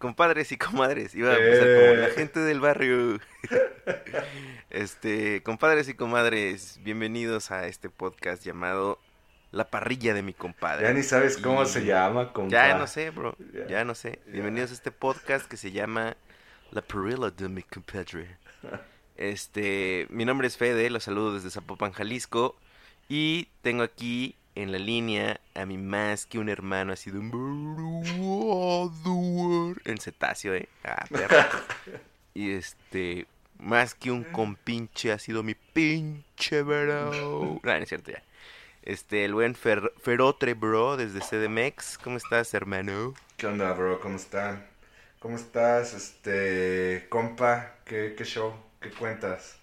Compadres y comadres, iba a empezar como la Eh. gente del barrio. este, compadres y comadres, bienvenidos a este podcast llamado La parrilla de mi compadre. Ya ni sabes cómo Y- se llama, compa. Ya no sé, bro. Ya. Ya no sé. Ya. Bienvenidos a este podcast que se llama La parrilla de mi compadre. Este, mi nombre es Fede, los saludo desde Zapopan, Jalisco. Y tengo aquí en la línea a mi más que un hermano, ha sido un en cetáceo, eh. Ah. Y este, más que un compinche, ha sido mi pinche bro. No, no es cierto ya. Este, el buen Fer- Ferotre, bro, desde CDMX. ¿Cómo estás, hermano? ¿Qué onda, bro? ¿Cómo están? ¿Cómo estás, este, compa? ¿Qué, qué show? ¿Qué cuentas?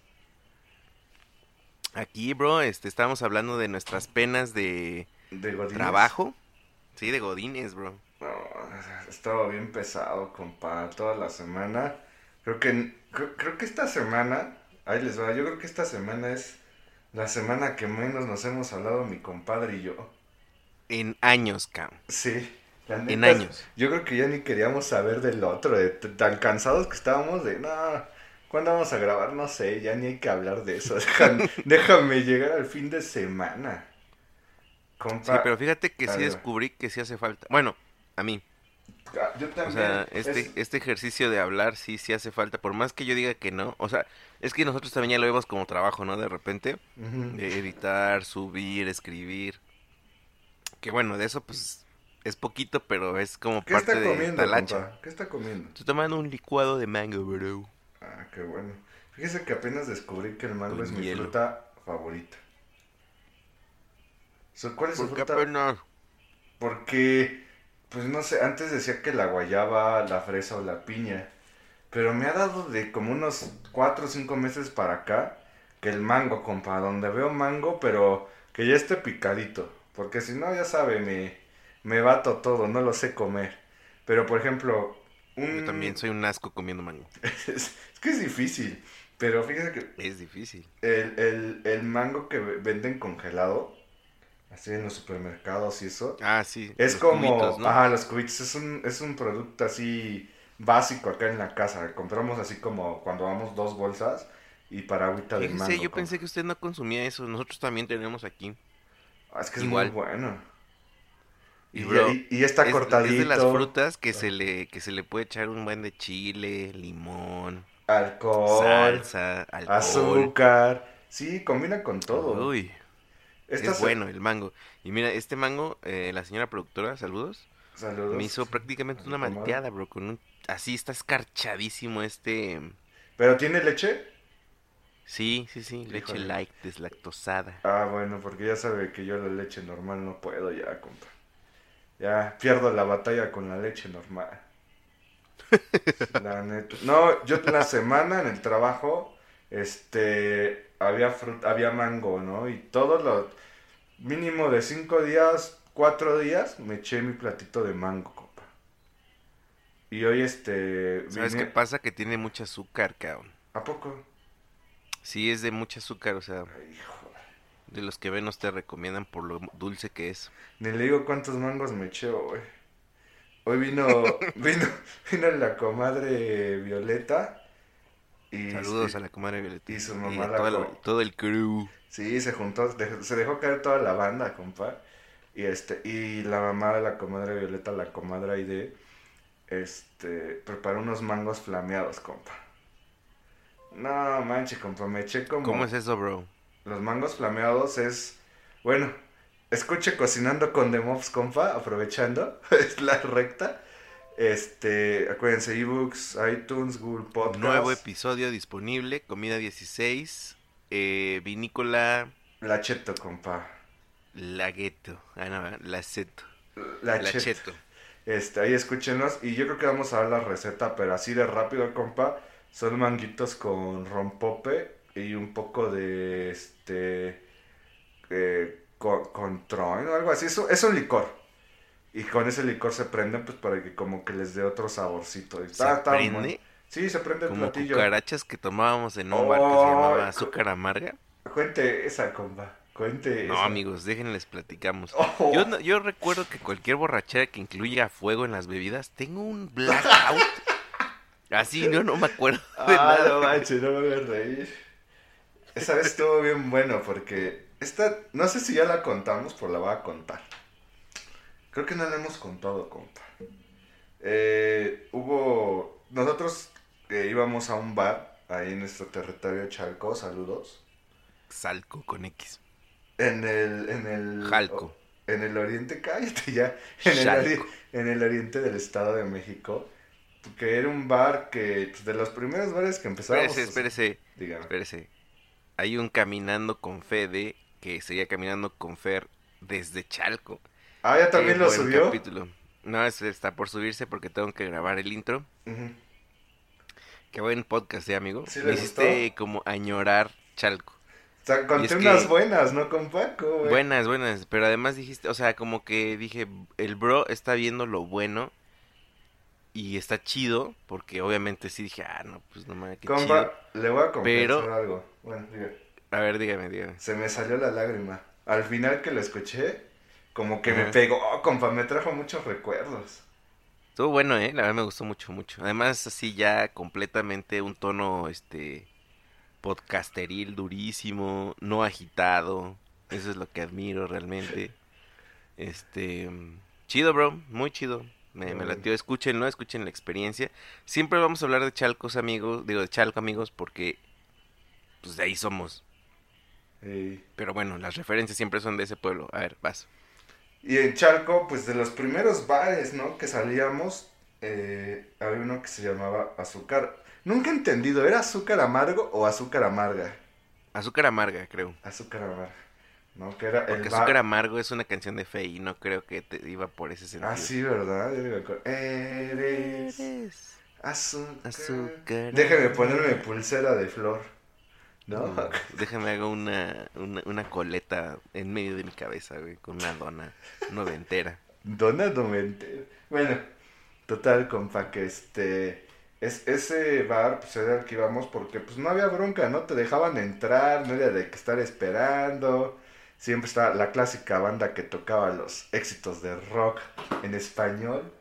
Aquí, bro, este, estábamos hablando de nuestras penas de ¿De trabajo. Sí, de Godines, bro. No, estaba bien pesado, compa, toda la semana. Creo que, creo, creo que esta semana, ahí les va, yo creo que esta semana es la semana que menos nos hemos hablado mi compadre y yo. En años, cabrón. Sí. la En años. Yo creo que ya ni queríamos saber del otro, de tan cansados que estábamos de, no, ¿cuándo vamos a grabar? No sé, ya ni hay que hablar de eso. Déjame, déjame llegar al fin de semana. Compa, Sí, pero fíjate que sí descubrí que sí hace falta. Bueno, a mí. ah, yo O también. sea, este, es- este ejercicio de hablar sí, sí hace falta. Por más que yo diga que no. O sea, es que nosotros también ya lo vemos como trabajo, ¿no? De repente. De editar, subir, escribir. Que bueno, de eso pues es poquito, pero es como ¿Qué parte está de comiendo, talacha. compa? ¿Qué está comiendo? Estoy tomando un licuado de mango, bro. Ah, qué bueno. Fíjese que apenas descubrí que el mango es mi hielo. fruta favorita. So, ¿Cuál es su ¿Por qué fruta? apenas? Porque, pues no sé, antes decía que la guayaba, la fresa o la piña. Pero me ha dado de como unos 4 o 5 meses para acá que el mango, compa. Donde veo mango, pero que ya esté picadito. Porque si no, ya sabe, me, me bato todo, no lo sé comer. Pero por ejemplo, un... Yo también soy un asco comiendo mango. es, que es difícil. Pero fíjese que Es difícil. el, el, el mango que ve- venden congelado, así en los supermercados y eso, Ah, sí. es los como, cubitos, ¿no? ajá, los cubitos, es un, es un producto así básico acá en la casa. Compramos así como cuando vamos dos bolsas y para agüita de mango. yo pensé que usted no consumía eso. Nosotros también tenemos aquí. Ah, es que es igual. muy bueno. Y, Y, bro, y- y está es, cortadito. es de las frutas que se le que se le puede echar un buen de chile, limón, Alcohol, salsa, alcohol. azúcar. Sí, combina con todo. Uy, Esta es bueno el mango. Y mira, este mango, eh, la señora productora, saludos, Saludos. me hizo prácticamente una malteada, bro, con un así está escarchadísimo este ¿Pero tiene leche? Sí, sí, sí, leche Híjole. light deslactosada. Ah, bueno, porque ya sabe que yo la leche normal no puedo ya, compa. Ya pierdo la batalla con la leche normal. La neta. No, yo la semana en el trabajo, este, había fruta, había mango, ¿no? Y todos los, mínimo de cinco días, cuatro días, me eché mi platito de mango, compa. Y hoy, este, ¿Sabes qué pasa? Que tiene mucho azúcar, cabrón. ¿A poco? Sí, es de mucho azúcar, o sea, Ay, de los que menos te recomiendan por lo dulce que es. Ni le digo cuántos mangos me eché hoy. Hoy vino, vino, vino la comadre Violeta. Y, Saludos a la comadre Violeta. y su mamá la todo, el, todo el crew. Sí, se juntó, se dejó caer toda la banda, compa. Y este, y la mamá de la comadre Violeta, la comadre Aide, este, preparó unos mangos flameados, compa. No, manche, compa, me eché como... ¿Cómo es eso, bro? Los mangos flameados es, bueno, escuche cocinando con The Mobs, compa, aprovechando, es la recta. Este, acuérdense, ebooks, iTunes, Google Podcast. Nuevo episodio disponible, comida 16, eh, vinícola La Cheto, compa. Lagueto, ah, no, Laceto, La, La Cheto. Cheto. Este, ahí escúchenos. Y yo creo que vamos a dar la receta, pero así de rápido, compa. Son manguitos con rompope y un poco de este. eh, con, con tron o algo así. Es, es un licor. Y con ese licor se prenden, pues para que como que les dé otro saborcito. Y ¿Se está- está prende? bueno. Sí, se prende el Como platillo. cucarachas que tomábamos en un bar que se llamaba Oh, Azúcar Amarga. Cuente esa, compa. Cuente No, esa. amigos, déjenles platicamos. Oh. Yo, no- yo recuerdo que cualquier borrachera que incluya fuego en las bebidas, tengo un blackout. Así, no, no me acuerdo de Ah, nada. no manches, no me voy a reír. Esa vez estuvo bien bueno porque esta, no sé si ya la contamos, pero la voy a contar. Creo que no la hemos contado, compa. Eh, hubo, nosotros eh, íbamos a un bar ahí en nuestro territorio Chalco, saludos. Salco con X. En el, en el... Jalco. En el oriente, cállate ya. En el, ori- en el oriente del Estado de México. Que era un bar que, pues, de los primeros bares que empezábamos. Espérese, espérese, Dígame. espérese. Hay un caminando con Fede que seguía caminando con Fer desde Chalco. Ah, ya también lo subió. capítulo. No, está por subirse porque tengo que grabar el intro. Qué buen podcast, ¿eh, amigo? ¿Sí Me hiciste como añorar Chalco. O sea, conté unas que- buenas, ¿no, con Paco? güey? Buenas, buenas, pero además dijiste, o sea, como que dije, el bro está viendo lo bueno y está chido, porque obviamente sí dije, ah, no, pues no mames, qué Compa, chido. le voy a confesar Pero- algo. Bueno. A ver, dígame, dígame. Se me salió la lágrima. Al final que lo escuché, como que me pegó, oh, compa, me trajo muchos recuerdos. Estuvo bueno, eh, la verdad me gustó mucho, mucho. Además, así ya completamente un tono, este, podcasteril durísimo, no agitado. Eso es lo que admiro realmente. Este, chido, bro, muy chido. Me, me latió, escúchenlo, escuchen la experiencia. Siempre vamos a hablar de Chalcos, amigos, digo de Chalco, amigos, porque, pues de ahí somos. Pero bueno, las referencias siempre son de ese pueblo. A ver, vas. y en Chalco, pues de los primeros bares, ¿no? Que salíamos, eh, había uno que se llamaba Azúcar. Nunca he entendido, ¿era azúcar amargo o azúcar amarga? Azúcar amarga, creo. Azúcar amarga. ¿No? Que era el Porque bar- Azúcar amargo es una canción de Fe y no creo que te iba por ese sentido. Ah, sí, ¿verdad? Yo. Eres Eres azúcar. azúcar. Déjame ponerme pulsera de flor. ¿No? Mm, Déjame hago una, una, una coleta en medio de mi cabeza, güey, con una dona noventera. Dona no me entero. Bueno, total, compa, que este. Es, ese bar, pues era el que íbamos porque pues no había bronca, ¿no? Te dejaban entrar, no era de que estar esperando. Siempre estaba la clásica banda que tocaba los éxitos de rock en español.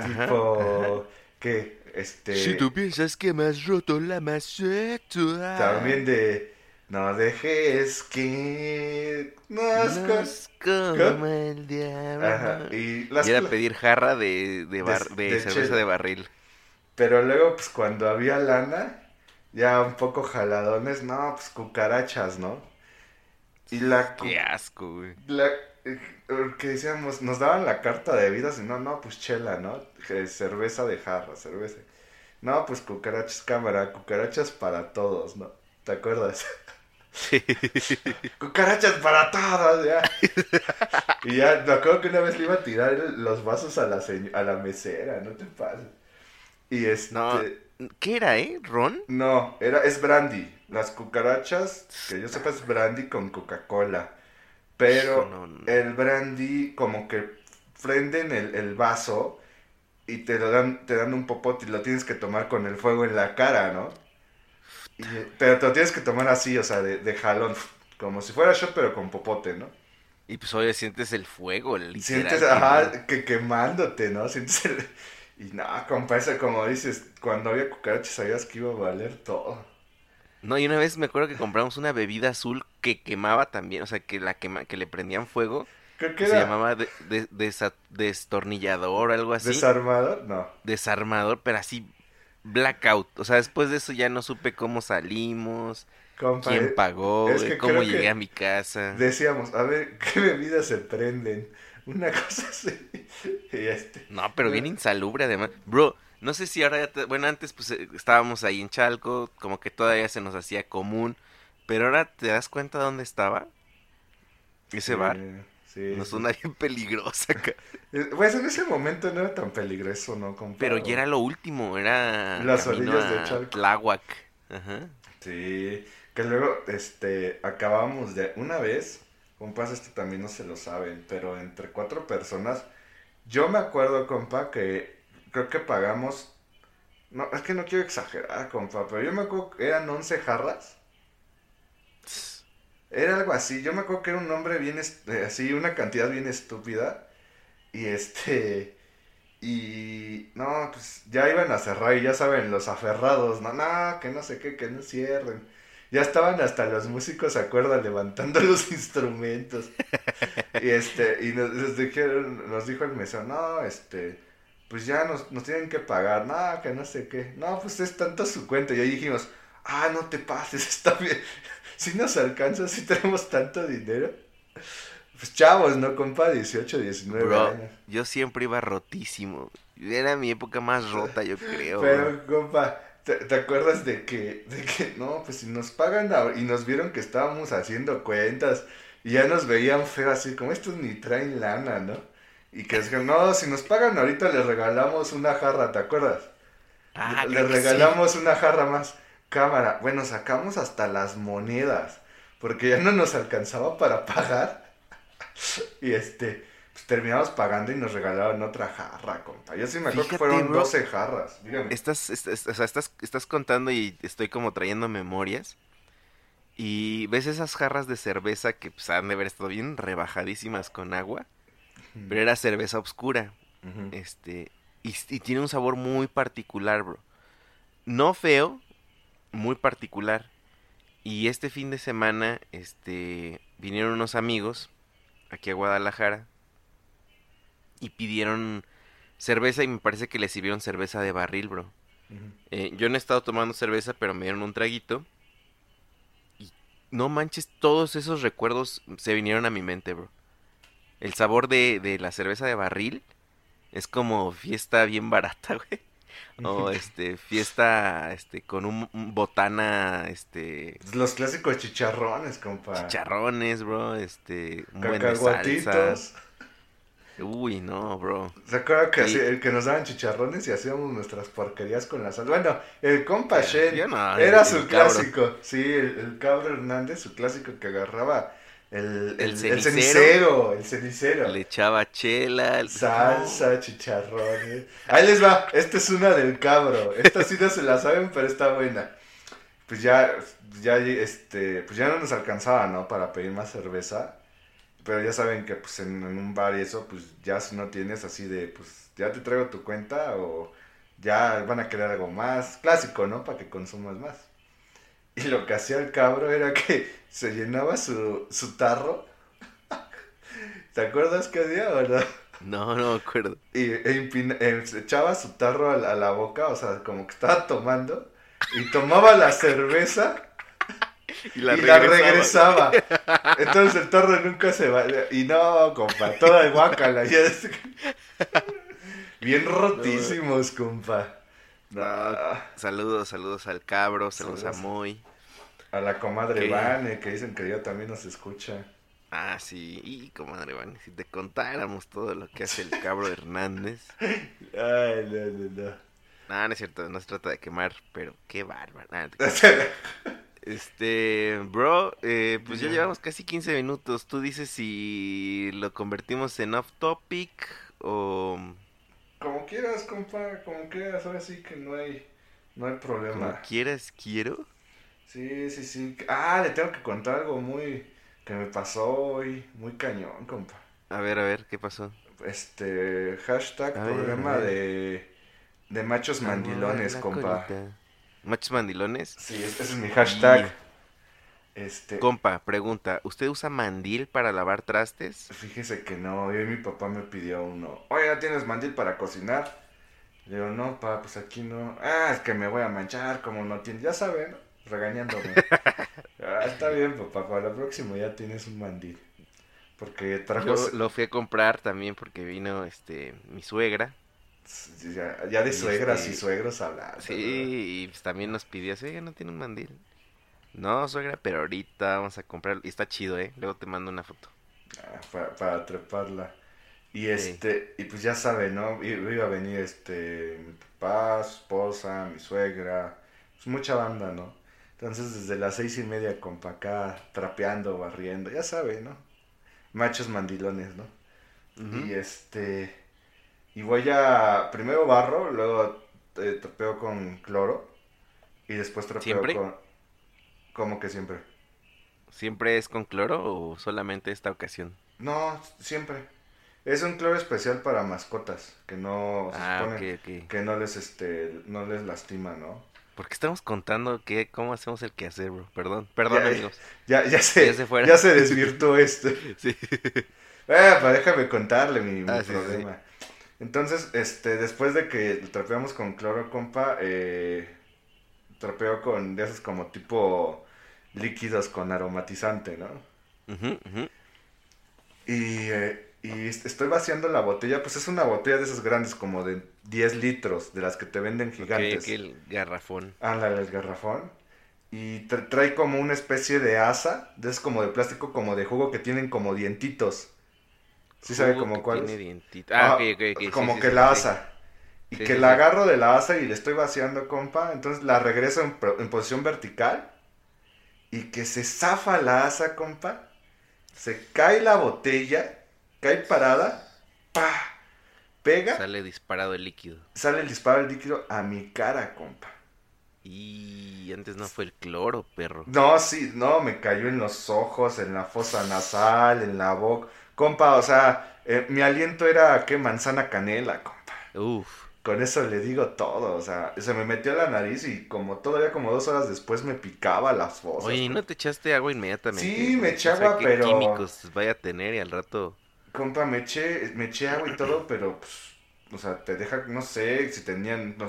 tipo. que Este. Si tú piensas que me has roto la maceta. También de. No dejes que. Nos Nos coma el diablo. Ajá, y las Y era pedir jarra de, de, bar- De- de de cerveza de barril. Pero luego, pues cuando había lana, ya un poco jaladones, no, pues cucarachas, ¿no? Y la. cu- Qué asco, güey. la que decíamos, nos daban la carta de bebidas y no, no, pues chela, ¿no? Cerveza de jarra, cerveza. No, pues cucarachas cámara, cucarachas para todos, ¿no? ¿Te acuerdas? cucarachas para todos, ya. y ya, me acuerdo que una vez le iba a tirar los vasos a la, a la mesera, no te pases. Y este... No, ¿Qué era, eh? ¿Ron? No, era, es brandy. Las cucarachas, que yo sepa, es brandy con Coca-Cola. Pero No, no. el brandy, como que prenden el, el vaso y te lo dan, te dan un popote y lo tienes que tomar con el fuego en la cara, ¿no? Y- pero te lo tienes que tomar así, o sea, de, de jalón. Como si fuera shot, pero con popote, ¿no? Y pues oye, sientes el fuego, literal. Sientes, ajá, que quemándote, ¿no? Sientes el... Y no, compa, eso como dices, cuando había cucarachas sabías que iba a valer todo. No, y una vez me acuerdo que compramos una bebida azul que quemaba también, o sea, que la quema, que le prendían fuego, Creo que se llamaba de- destornillador o algo así, desarmador, no. desarmador, pero así blackout, o sea, después de eso ya no supe cómo salimos, Compa, eh, quién pagó, es que cómo llegué a mi casa. Decíamos, a ver, ¿qué bebidas se prenden? Una cosa así. Y este. No, pero bien insalubre además. Bro, no sé si ahora ya te- Bueno, antes pues eh, estábamos ahí en Chalco, como que todavía se nos hacía común. Pero ahora te das cuenta dónde estaba ese bar. Sí. No sí. suena bien peligrosa acá. Eh, Pues en ese momento no era tan peligroso, ¿no? compa? Pero ya era lo último, era Las orillas de Chalco. Tláhuac. Ajá. Sí, que luego, este, acabamos de, una vez, compas, esto también no se lo saben, pero entre cuatro personas, yo me acuerdo, compa, que creo que pagamos, no, es que no quiero exagerar, compa, pero yo me acuerdo que eran 11 jarras, era algo así, yo me acuerdo que era un nombre bien, eh, así, una cantidad bien estúpida, y este... Y no, pues ya iban a cerrar y ya saben, los aferrados, no, no, que no sé qué, que no cierren. Ya estaban hasta los músicos, ¿se acuerdan? Levantando los instrumentos. Y este, y nos, nos dijeron, nos dijo el mesón, no, este, pues ya nos, nos tienen que pagar, no, que no sé qué. No, pues es tanto su cuenta. Y ahí dijimos, ah, no te pases, está bien. Si nos alcanza, si tenemos tanto dinero. Pues chavos, ¿no, compa? 18, 19 Bro, años. yo siempre iba rotísimo. Era mi época más rota, yo creo. bro. Pero, compa, ¿te, te acuerdas de que, de que, no, pues si nos pagan ahor- y nos vieron que estábamos haciendo cuentas y ya nos veían feo así, como estos ni traen lana, ¿no? Y que dijeron, no, si nos pagan ahorita les regalamos una jarra, ¿te acuerdas? Ah, Le creo que sí. regalamos una jarra más. Cámara, bueno, sacamos hasta las monedas, porque ya no nos alcanzaba para pagar. Y este, pues terminamos pagando y nos regalaron otra jarra, compa. Yo sí me acuerdo que fueron bro. 12 jarras. Dígame. Estás, estás, o sea, estás, estás contando y estoy como trayendo memorias. Y ves esas jarras de cerveza que pues, han de haber estado bien rebajadísimas con agua. Pero era cerveza oscura. Este. Y, y tiene un sabor muy particular, bro. No feo, muy particular. Y este fin de semana, este. Vinieron unos amigos aquí a Guadalajara. Y pidieron cerveza y me parece que les sirvieron cerveza de barril, bro. Eh, yo no he estado tomando cerveza, pero me dieron un traguito. Y no manches, todos esos recuerdos se vinieron a mi mente, bro. El sabor de, de la cerveza de barril es como fiesta bien barata, güey. O este, fiesta este, con un, un botana, este, Los clásicos chicharrones, compa. chicharrones, bro, este, un buen de. Uy, no, bro. ¿Se acuerdan que, Sí. así- que nos daban chicharrones y hacíamos nuestras porquerías con la sal? Bueno, el compa Shen Yo no, era el- su el cabro. clásico. Sí, el, el cabro Hernández, su clásico que agarraba el, El el, el cenicero. cenicero. El cenicero. Le echaba chela. el- Salsa, chicharrones. Ahí les va. Esta es una del cabro. Esta sí no se la saben, pero está buena. Pues ya, ya, este, pues ya no nos alcanzaba, ¿no? Para pedir más cerveza. Pero ya saben que pues en, en un bar y eso, pues ya si no tienes así de, pues ya te traigo tu cuenta o ya van a querer algo más. Clásico, ¿no? Para que consumas más. Y lo que hacía el cabro era que se llenaba su, su tarro. ¿Te acuerdas qué día, verdad? No, no me acuerdo. Y e se echaba su tarro a la, a la boca, o sea, como que estaba tomando, y tomaba la cerveza Y y la regresaba. Entonces el tarro nunca se va. Y no, compa, toda ya es- Bien rotísimos, compa. No, Saludos, saludos al cabro, saludos a. Moy. a la comadre ¿Qué? Vane, que dicen que ella también nos escucha. Ah, sí, y comadre Vane, si te contáramos todo lo que hace el cabro Hernández. Ay, no, no, no. No, no es cierto, no se trata de quemar, pero qué bárbaro. Nah, te- Este, bro, eh, pues ya Ya. llevamos casi 15 minutos. Tú dices si lo convertimos en off topic o Como quieras, compa, como quieras, ahora sí que no hay, no hay como problema. quieras, quiero. Sí, sí, sí. Ah, le tengo que contar algo muy que me pasó hoy, muy cañón, compa. A ver, a ver, ¿qué pasó? Este, hashtag A ver, problema a ver. de, de machos mandilones, compa. colita. ¿Machos mandilones? Sí, ese es mi hashtag. Este, Compa, pregunta, ¿usted usa mandil para lavar trastes? fíjese que no, yo y mi papá me pidió uno. Oye, ¿ya tienes mandil para cocinar? Le digo, no, pa, pues aquí no. Ah, es que me voy a manchar, como no tienes. Ya saben, ¿no? regañándome. ah, está bien, papá, para la próxima ya tienes un mandil. Porque trajo... Yo lo fui a comprar también porque vino este mi suegra. Ya, ya de suegras este- y suegros hablar. Sí, y pues también nos pidió así, oiga, no tiene un mandil. No, suegra, pero ahorita vamos a comprar. Y está chido, ¿eh? Luego te mando una foto. Ah, para, para treparla. Y este, y pues ya sabe, ¿no? I- Iba a venir este, mi papá, su esposa, mi suegra, pues mucha banda, ¿no? Entonces desde las seis y media, compa, acá trapeando, barriendo, ya sabe, ¿no? Machos mandilones, ¿no? Y este, y voy a, primero barro, luego eh, trapeo con cloro, y después trapeo ¿Siempre? con, como que siempre. ¿Siempre es con cloro o solamente esta ocasión? No, siempre. Es un cloro especial para mascotas, que no se Ah, supone que no les este no les lastima, ¿no? Porque estamos contando que cómo hacemos el quehacer, bro. Perdón, perdón, Ya, amigos. Ya ya se Ya se ya se desvirtuó esto. Sí. Eh, pues déjame contarle mi, Ah, sí, problema. Entonces, este, después de que trapeamos con cloro, compa, eh, trapeo con de esos como tipo líquidos con aromatizante, ¿no? Ujú, ujú. Y, eh, y estoy vaciando la botella, pues es una botella de esas grandes como de 10 litros, de las que te venden gigantes. ok, el garrafón. Ándale, el garrafón. Y tra- trae como una especie de asa, de es como de plástico, como de jugo que tienen como dientitos. ¿Sí sabe como cuál tiene es? Ah, Ah, ok, ok, ok. sí, Como sí, que sí, la sí. asa. Y que la agarro de la asa y le estoy vaciando, compa. Entonces la regreso en posición vertical. Y que se zafa la asa, compa. Se cae la botella. Cae parada. ¡Pa! Pega. Sale disparado el líquido. Sale el disparo del líquido a mi cara, compa. Y antes no fue el cloro, perro. No, sí, no, me cayó en los ojos, en la fosa nasal, en la boca. Compa, o sea, eh, mi aliento era, ¿qué? Manzana canela, compa. Uf. Con eso le digo todo, o sea, se me metió la nariz y como todavía como dos horas después me picaba las fosas. Oye, ¿y no te echaste agua inmediatamente? Sí, me eché O sea, agua, ¿qué pero- químicos vaya a tener y al rato... Compa, me eché, me eché agua y todo, pero, pues, o sea, te deja, no sé, si tenían no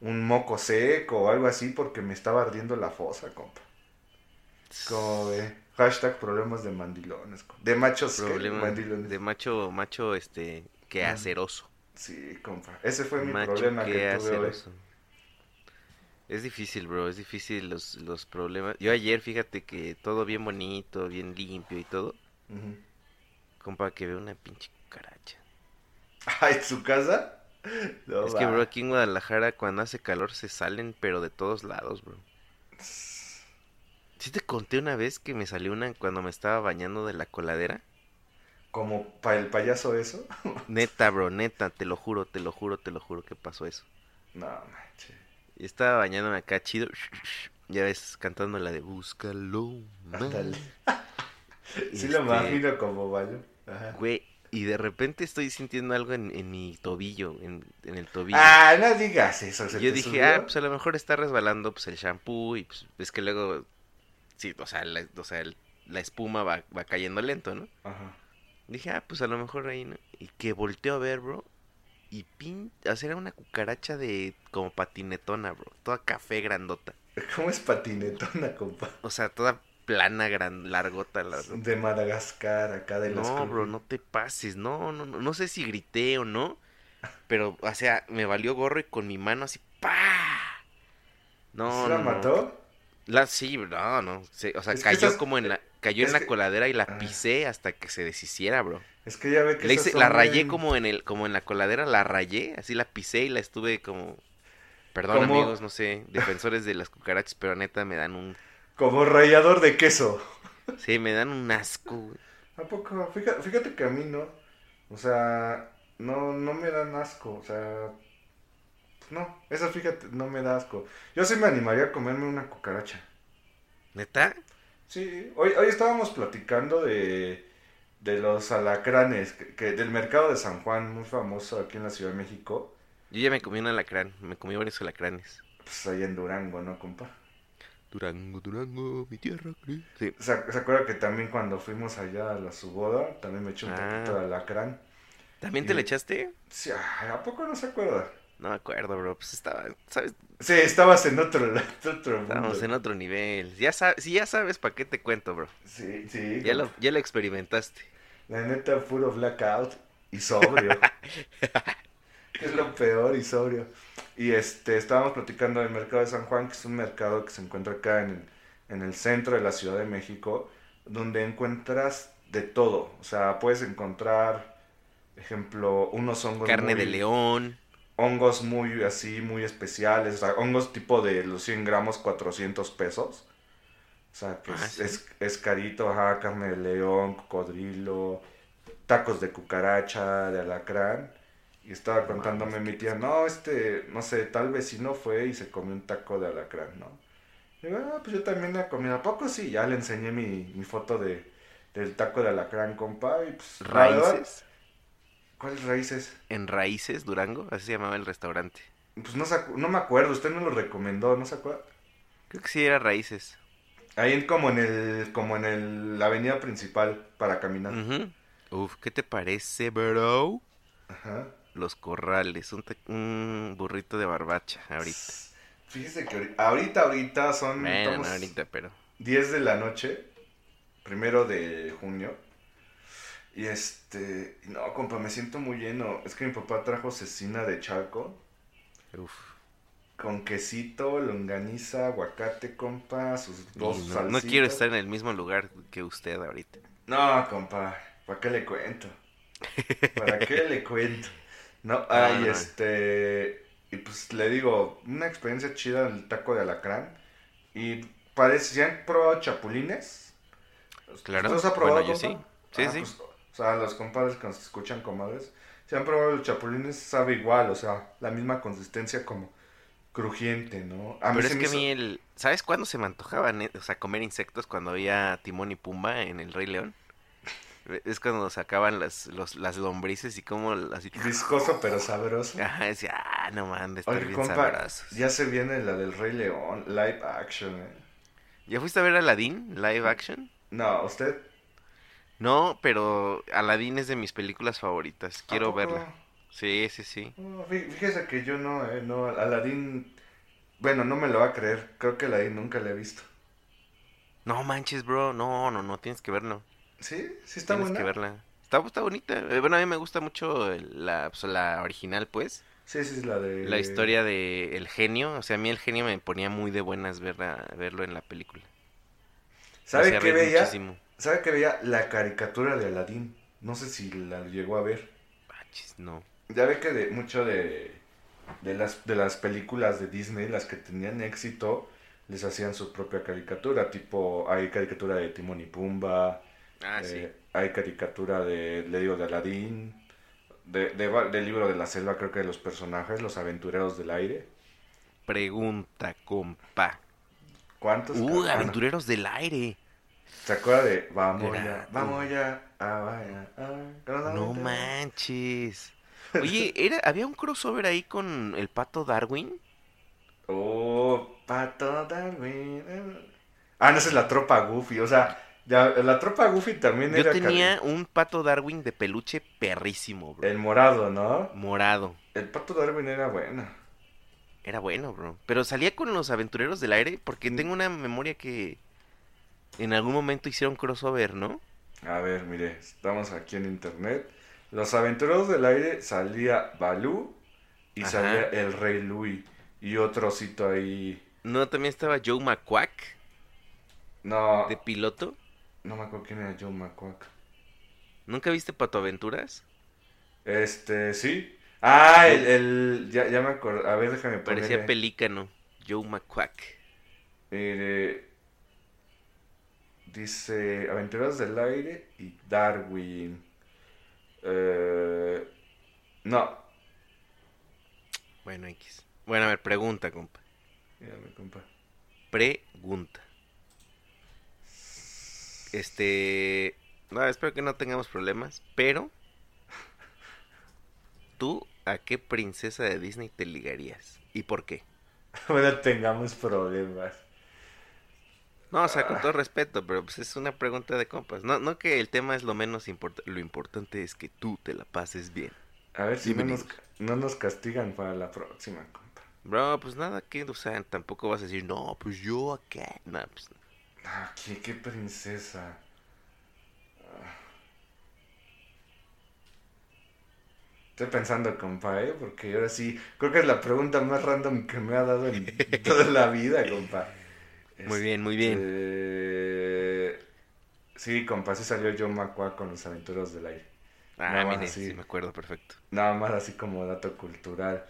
un moco seco o algo así porque me estaba ardiendo la fosa, compa. Como ve, hashtag problemas de mandilones, de machos. Problema mandilones. de macho, macho, este, que aceroso. Sí, compa, ese fue mi Macho problema que tuve hoy. Es difícil, bro, es difícil los, los problemas. Yo ayer, fíjate que todo bien bonito, bien limpio y todo. Ujú. Compa, que veo una pinche cucaracha. Ay, ¿su casa? No, es que, bro, aquí en Guadalajara cuando hace calor se salen, pero de todos lados, bro. Sí te conté una vez que me salió una cuando me estaba bañando de la coladera. Como para el payaso eso. Neta, bro, neta, te lo juro, te lo juro, te lo juro que pasó eso. No, manche. Y estaba bañándome acá chido. Ya ves, cantando la de Búscalo. más". Ándale. Sí Este, lo imagino como baño. Ajá. Güey, y de repente estoy sintiendo algo en, en mi tobillo, en, en el tobillo. Ah, no digas eso. ¿se yo dije, subió? ah, pues a lo mejor está resbalando pues el shampoo y pues es que luego, sí, o sea, la, o sea, el- la espuma va, va cayendo lento, ¿no? Ajá. Dije, ah, pues a lo mejor ahí, ¿no? Y que volteo a ver, bro, y pin, o sea, era una cucaracha de como patinetona, bro, toda café grandota. ¿Cómo es patinetona, compa? O sea, toda plana, gran, largota, la De Madagascar, acá de los No, bro, no te pases. No, no, no. No sé si grité o no. Pero, o sea, me valió gorro y con mi mano así, ¡pa! No, ¿Se la no, no. mató? La, sí, no, no. se- o sea, Es cayó como en la, cayó en es la que- coladera y la Ah. pisé hasta que se deshiciera, bro. Es que ya ve que Le hice- la rayé bien- como en el, como en la coladera, la rayé, así la pisé y la estuve como. Perdón, Como- amigos, no sé, defensores de las cucarachas, pero neta me dan un. Como rallador de queso. Sí, me dan un asco, güey. ¿A poco? Fíjate, fíjate que a mí no. O sea, no, no me dan asco. O sea, pues no, eso fíjate, no me da asco. Yo sí me animaría a comerme una cucaracha. ¿Neta? Sí, hoy, hoy estábamos platicando de, de los alacranes, que, que- del mercado de San Juan, muy famoso aquí en la Ciudad de México. Yo ya me comí un alacrán, me comí varios alacranes. Pues ahí en Durango, ¿no, compa? Durango, Durango, mi tierra. Sí. ¿Se, se acuerda que también cuando fuimos allá a la su boda, también me eché un Ah. poquito de alacrán? ¿También te le echaste? Sí, ¿a poco no se acuerda? No me acuerdo, bro. Pues estaba, ¿sabes? Sí, estabas en otro, mundo. En otro nivel. Ya sabes, si ya sabes para qué te cuento, bro. Sí, sí. Ya lo, ya lo experimentaste. La neta, puro blackout y sobrio. es lo peor y sobrio. Y este, estábamos platicando del mercado de San Juan, que es un mercado que se encuentra acá en el, en el centro de la Ciudad de México, donde encuentras de todo. O sea, puedes encontrar, ejemplo, unos hongos. Carne muy- de león. Hongos muy así, muy especiales, o sea, hongos tipo de los 100 gramos, 400 pesos. O sea, que Ah, es, sí. es, es carito, ajá, carne de león, cocodrilo, tacos de cucaracha, de alacrán. Y estaba contándome mi tía, no, este, no sé, tal vecino fue y se comió un taco de alacrán, ¿no? Y digo, ah, pues yo también la comí, ¿a poco sí? Ya le enseñé mi, mi foto de, del taco de alacrán, compa, y pues... Raíces. ¿Cuáles raíces? En Raíces, Durango. Así se llamaba el restaurante. Pues no, no me acuerdo, usted me lo recomendó, ¿no se acuerda? Creo que sí era Raíces. Ahí en, como en el, como en el, la avenida principal para caminar. Ujú. Uf, ¿qué te parece, bro? Ajá. Los corrales. Un, un burrito de barbacha ahorita. Fíjese que ahori- ahorita, ahorita son Bueno, no ahorita, pero... 10 de la noche, primero de junio. Y este, no, compa, me siento muy lleno. Es que mi papá trajo cecina de charco Uf. con quesito, longaniza, aguacate, compa, sus dos no, no quiero estar en el mismo lugar que usted ahorita. No, compa, ¿para qué le cuento? ¿Para qué le cuento? No, ay, este. Y pues le digo, una experiencia chida el taco de alacrán. Y parece, ¿ya han probado chapulines? Claro, ¿Usted los ha probado, bueno, yo sí. Sí, Ah, sí. pues, o sea, los compadres que nos escuchan, comadres, si han probado los chapulines, sabe igual, o sea, la misma consistencia como crujiente, ¿no? A Pero es que a mí el... ¿Sabes cuándo se me antojaban, eh? o sea, comer insectos cuando había Timón y Pumba en el Rey León? Es cuando sacaban las, los, las lombrices y como así... Viscoso pero sabroso. Ajá, decía, ah, no man, estar Oye, bien compa, sabrosos. ya se viene la del Rey León, live action, ¿eh? ¿Ya fuiste a ver Aladdin, live action? No, usted. No, pero Aladdin es de mis películas favoritas. ¿a Quiero verla. Sí, sí, sí. No, fíjese que yo no, eh, no, Aladdin, bueno, no me lo va a creer, creo que Aladdin nunca la he visto. No manches, bro. No, no, no, tienes que verlo. ¿Sí? ¿Sí está tienes buena? que verla. Está, está bonita. Eh, Bueno, a mí me gusta mucho la, pues, la original, pues. Sí, sí, es la de... La historia de el genio. O sea, a mí el genio me ponía muy de buenas verla, verlo en la película. ¿Sabe qué veía? muchísimo. ¿Sabe qué veía? La caricatura de Aladdin. No sé si la llegó a ver. Manches, no. Ya ve que de mucho de, de, las, de las películas de Disney, las que tenían éxito, les hacían su propia caricatura. Tipo, hay caricatura de Timón y Pumba, Ah, eh, hay caricatura de, le digo, de Aladdin, de, del libro de la selva, creo que de los personajes, los aventureros del aire. sí. Pregunta, compa. ¿Cuántos? Uh, aventureros del aire. ¿Se acuerda de Vamos ya, vamos ya, ah, vaya, ah, No aventureros"? manches. Oye, era, había un crossover ahí con el pato Darwin. Oh, pato Darwin. eh. Ah, no, esa es la tropa Goofy. O sea, ya, la tropa Goofy también Yo era tenía un pato Darwin de peluche perrísimo, bro. el morado, ¿no? Morado. El pato Darwin era bueno. Era bueno, bro. Pero salía con los aventureros del aire porque Mm. tengo una memoria que en algún momento hicieron crossover, ¿no? A ver, mire, estamos aquí en internet. Los aventureros del aire salía Balú y Ajá. salía el Rey Louis y otro osito ahí. No, también estaba Joe McQuack No, de piloto. no me acuerdo quién era Joe McQuack. ¿Nunca viste Pato Aventuras? Este, sí. Ah, el, el ya, ya me acuerdo. A ver, déjame Parecía ponerle. pelícano. Joe McQuack. Eh, dice Aventuras del Aire y Darwin. Eh, no. Bueno, X. Bueno, a ver, pregunta, compa. Mírame, compa. Pregunta. Este. No, espero que no tengamos problemas, pero. ¿Tú a qué princesa de Disney te ligarías? ¿Y por qué? Bueno, tengamos problemas. No, o sea, con todo respeto, pero pues es una pregunta de compas. No, no que el tema es lo menos importante. Lo importante es que tú te la pases bien. A ver si no nos, no nos castigan para la próxima, compa. Bro, pues nada, que, o sea, tampoco vas a decir, no, pues yo acá. No, pues. Ah, ¿qué, qué princesa? Estoy pensando, compa, ¿eh? Porque ahora sí, creo que es la pregunta más random que me ha dado en toda la vida, compa. Muy bien, muy bien. Este, Sí, compa, sí salió John McQuarrie con los aventureros del aire. Ah, Nada más mire, así. sí me acuerdo perfecto. Nada más así como dato cultural.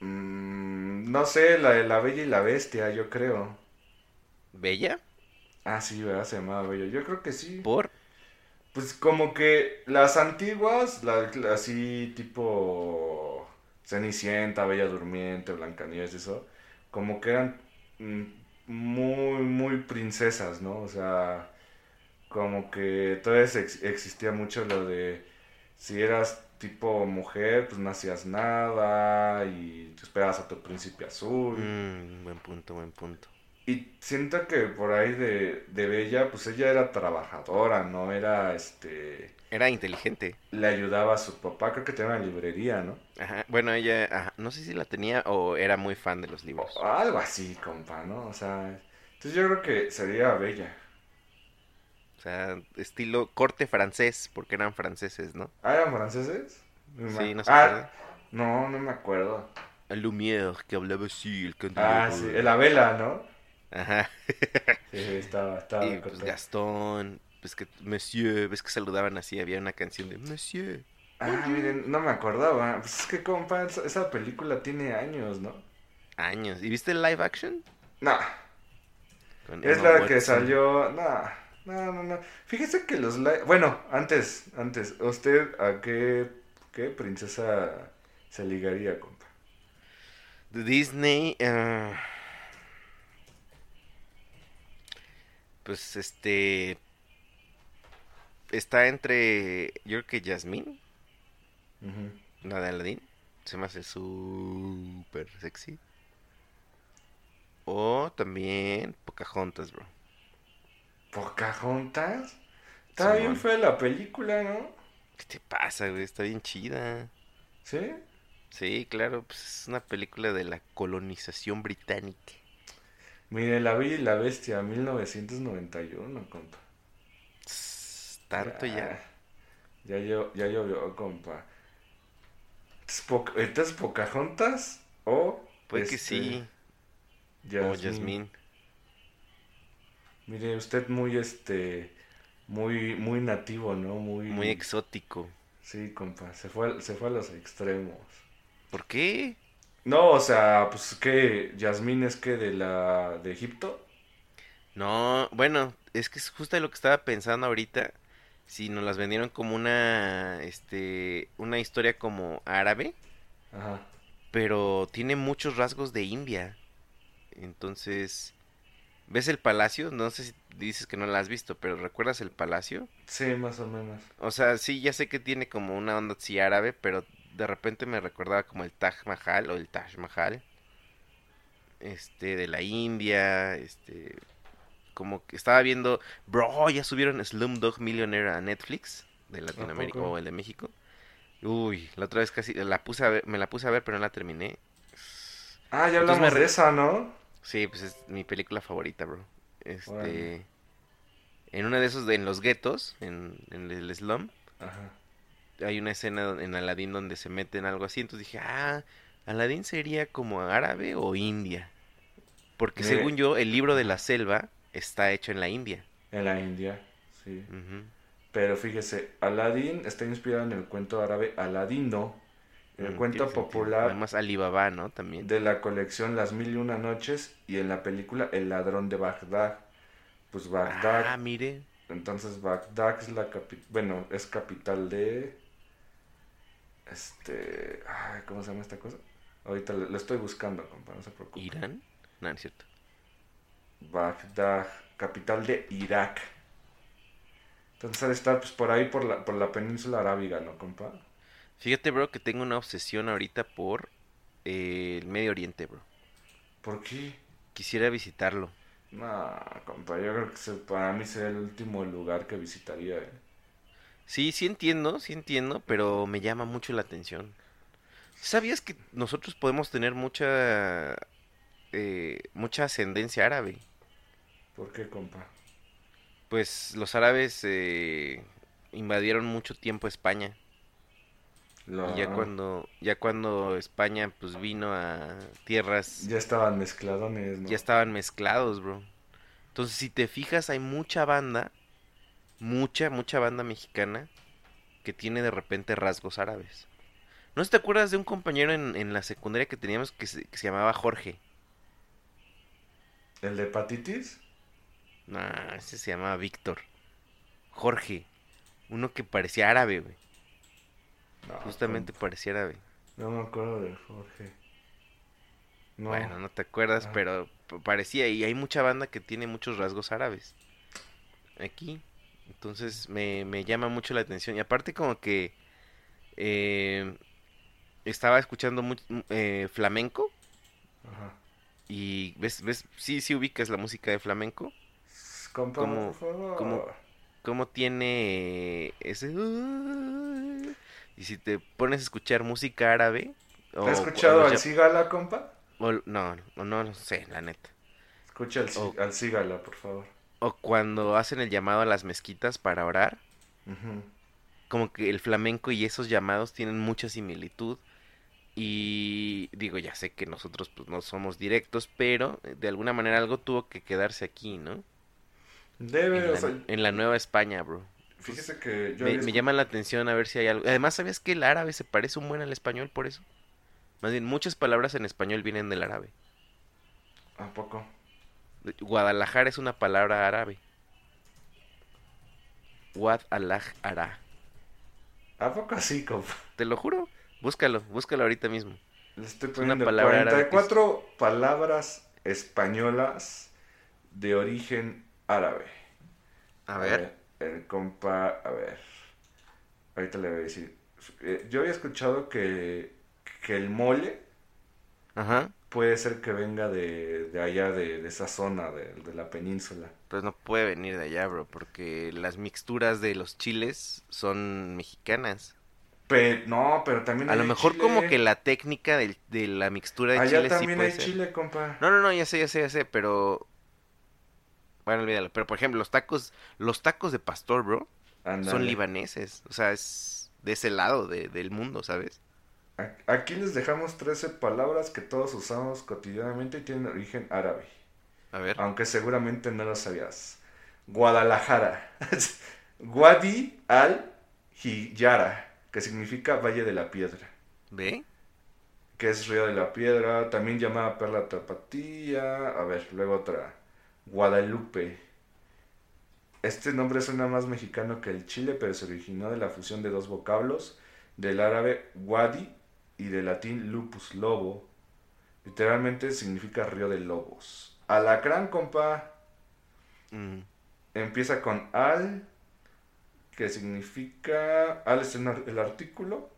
Mm, no sé, la de la Bella y la Bestia, yo creo. ¿Bella? Ah, sí, ¿verdad? Se llamaba Bella. Yo creo que sí. ¿Por? Pues como que las antiguas, la, la- así tipo Cenicienta, Bella Durmiente, Blancanieves, eso, como que eran mm, muy, muy princesas, ¿no? O sea, como que todavía ex- existía mucho lo de si eras tipo mujer, pues no hacías nada y te esperabas a tu príncipe azul. Mm, buen punto, buen punto. Y siento que por ahí de, de Bella, pues ella era trabajadora, no era, este, Era inteligente. le ayudaba a su papá, creo que tenía una librería, ¿no? Ajá. Bueno, ella, ajá, no sé si la tenía o era muy fan de los O libros. algo así, compa, ¿no? O sea, entonces yo creo que sería Bella. O sea, estilo corte francés, porque eran franceses, ¿no? ¿Ah, eran franceses? Sí, no se ah, no, no me acuerdo. El Lumière, que hablaba así, el Ah, sí, la vela, ¿no? Ajá. Sí, estaba, estaba. Y pues. Gastón, pues que Monsieur, ves que saludaban así, había una canción de Monsieur. Ah, miren, no me acordaba. Pues es que, compa, esa, película tiene años, ¿no? Años. ¿Y viste el live action? No, Con Es Emma la que salió. No, no, no, no. Fíjese que los. li- Bueno, antes, antes. ¿Usted a qué, qué princesa se ligaría, compa? De Disney. ah, pues este. Está entre. Yo creo que Jasmine, Ujú. la de Aladdin. Se me hace súper sexy. O también Pocahontas, bro. ¿Pocahontas? Está bien Simón. fea la película, ¿no? ¿Qué te pasa, güey? Está bien chida. ¿Sí? Sí, claro, pues es una película de la colonización británica. Mire, La Bella y la Bestia, 1991, compa. Tanto ya. Ya, yo, ya llovió, compa. ¿Es Poc- ¿Esta es Pocahontas o...? Puede que este, sí. O Yasmín? Mire, usted muy, este, muy, muy nativo, ¿no? Muy, Muy exótico. Sí, compa, se fue, se fue a los extremos. ¿Por qué? No, o sea, pues que Yasmín es que de la, de Egipto. No, bueno, es que es justo lo que estaba pensando ahorita. Si nos las vendieron como una, este, una historia como árabe, Ajá. pero tiene muchos rasgos de India. Entonces, ¿ves el palacio? No sé si dices que no la has visto, pero ¿recuerdas el palacio? Sí, más o menos. O sea, sí, ya sé que tiene como una onda así árabe, pero de repente me recordaba como el Taj Mahal o el Taj Mahal. Este, de la India, este, como que estaba viendo, bro, ya subieron Slumdog Millionaire a Netflix de Latinoamérica o el de México. Uy, la otra vez casi la puse a ver, me la puse a ver, pero no la terminé. Ah, ya Entonces me hablamos de esa, ¿no? Sí, pues es mi película favorita, bro. Este, en una de esos, de, en los guetos, en, en el slum, Ajá. hay una escena en Aladdin donde se meten algo así, entonces dije, ah, Aladdin sería como árabe o india. Porque según yo, el libro de la selva está hecho en la India. En la India, sí. Pero fíjese, Aladdin está inspirado en el cuento árabe Aladino, el Mm, cuento popular Además, Alibaba, ¿no? También. de la colección Las Mil y Una Noches y en la película El Ladrón de Bagdad. Pues Bagdad, Ah, mire. entonces Bagdad es la capital, bueno, es capital de, este, ay, ¿cómo se llama esta cosa? Ahorita lo, lo estoy buscando, compa, no se preocupe. ¿Irán? No, no es cierto. Bagdad, capital de Irak. Entonces estar pues por ahí por la, por la península arábiga, ¿no, compa? Fíjate, bro, que tengo una obsesión ahorita por eh, el Medio Oriente, bro. ¿Por qué? Quisiera visitarlo. No, compa, yo creo que se- para mí sería el último lugar que visitaría, ¿eh? Sí, sí entiendo, sí entiendo, pero me llama mucho la atención. ¿Sabías que nosotros podemos tener mucha eh, mucha ascendencia árabe? ¿Por qué, compa? Pues los árabes eh, invadieron mucho tiempo España. Y ya cuando, ya cuando España pues vino a tierras, Ya estaban mezcladones, ¿no? ya estaban mezclados, bro. Entonces, si te fijas, hay mucha banda, mucha, mucha banda mexicana que tiene de repente rasgos árabes. ¿No te acuerdas de un compañero en, en la secundaria que teníamos que se, que se llamaba Jorge? ¿El de hepatitis? No, ese se llamaba Víctor. Jorge. Uno que parecía árabe, güey. No, Justamente parecía árabe. No me acuerdo de Jorge. No. Bueno, no te acuerdas, Ah. pero parecía. Y hay mucha banda que tiene muchos rasgos árabes. Aquí. Entonces me, me llama mucho la atención. Y aparte como que eh, estaba escuchando mucho eh, flamenco. Ajá. Y ves, ves, sí, sí ubicas la música de flamenco. Compa, ¿Cómo- por favor. cómo- Cómo tiene ese... Y si te pones a escuchar música árabe... ¿Te o- has escuchado o al Cigala, compa? O- no, no, no, sé, la neta. Escucha al, Cigala, por favor. O cuando hacen el llamado a las mezquitas para orar, como que el flamenco y esos llamados tienen mucha similitud. Y digo, ya sé que nosotros pues no somos directos, pero eh, de alguna manera algo tuvo que quedarse aquí, ¿no? Debe, En o la, sea, en la Nueva España, bro. fíjese que yo Me, escu- llama la atención a ver si hay algo. Además, ¿sabías que el árabe se parece un buen al español por eso? Más bien, muchas palabras en español vienen del árabe. ¿A poco? Guadalajara es una palabra árabe. Guadalajara. ¿A poco así, compa? Te lo juro. Búscalo, búscalo ahorita mismo. Le estoy una poniendo palabra árabe que es- 44 palabras españolas de origen árabe. A ver. El compa, a ver. Ahorita le voy a decir. Eh, Yo había escuchado que, que el mole Ajá. puede ser que venga de, de allá, de, de esa zona, de, de la península. Pues no puede venir de allá, bro, porque las mixturas de los chiles son mexicanas. Pe- no, pero también A hay lo mejor chile. como que la técnica de, la mixtura de Allá chiles sí también puede hay ser. chile, compa. No, no, no, ya sé, ya sé, ya sé, pero... Bueno, olvídalo. Pero, por ejemplo, los tacos, los tacos de pastor, bro, son libaneses. O sea, es de ese lado de- del mundo, ¿sabes? Aquí les dejamos 13 palabras que todos usamos cotidianamente y tienen origen árabe. A ver. Aunque seguramente no lo sabías. Guadalajara. Guadi al Hiyara, que significa Valle de la Piedra. ¿Ve? Que es Río de la Piedra, también llamada Perla Tapatía. A ver, luego otra. Guadalupe. Este nombre suena más mexicano que el chile, pero se originó de la fusión de dos vocablos, del árabe wadi y del latín lupus, lobo. Literalmente significa río de lobos. Alacrán, compa, Mm, empieza con al, que significa... Al es el ar- el artículo.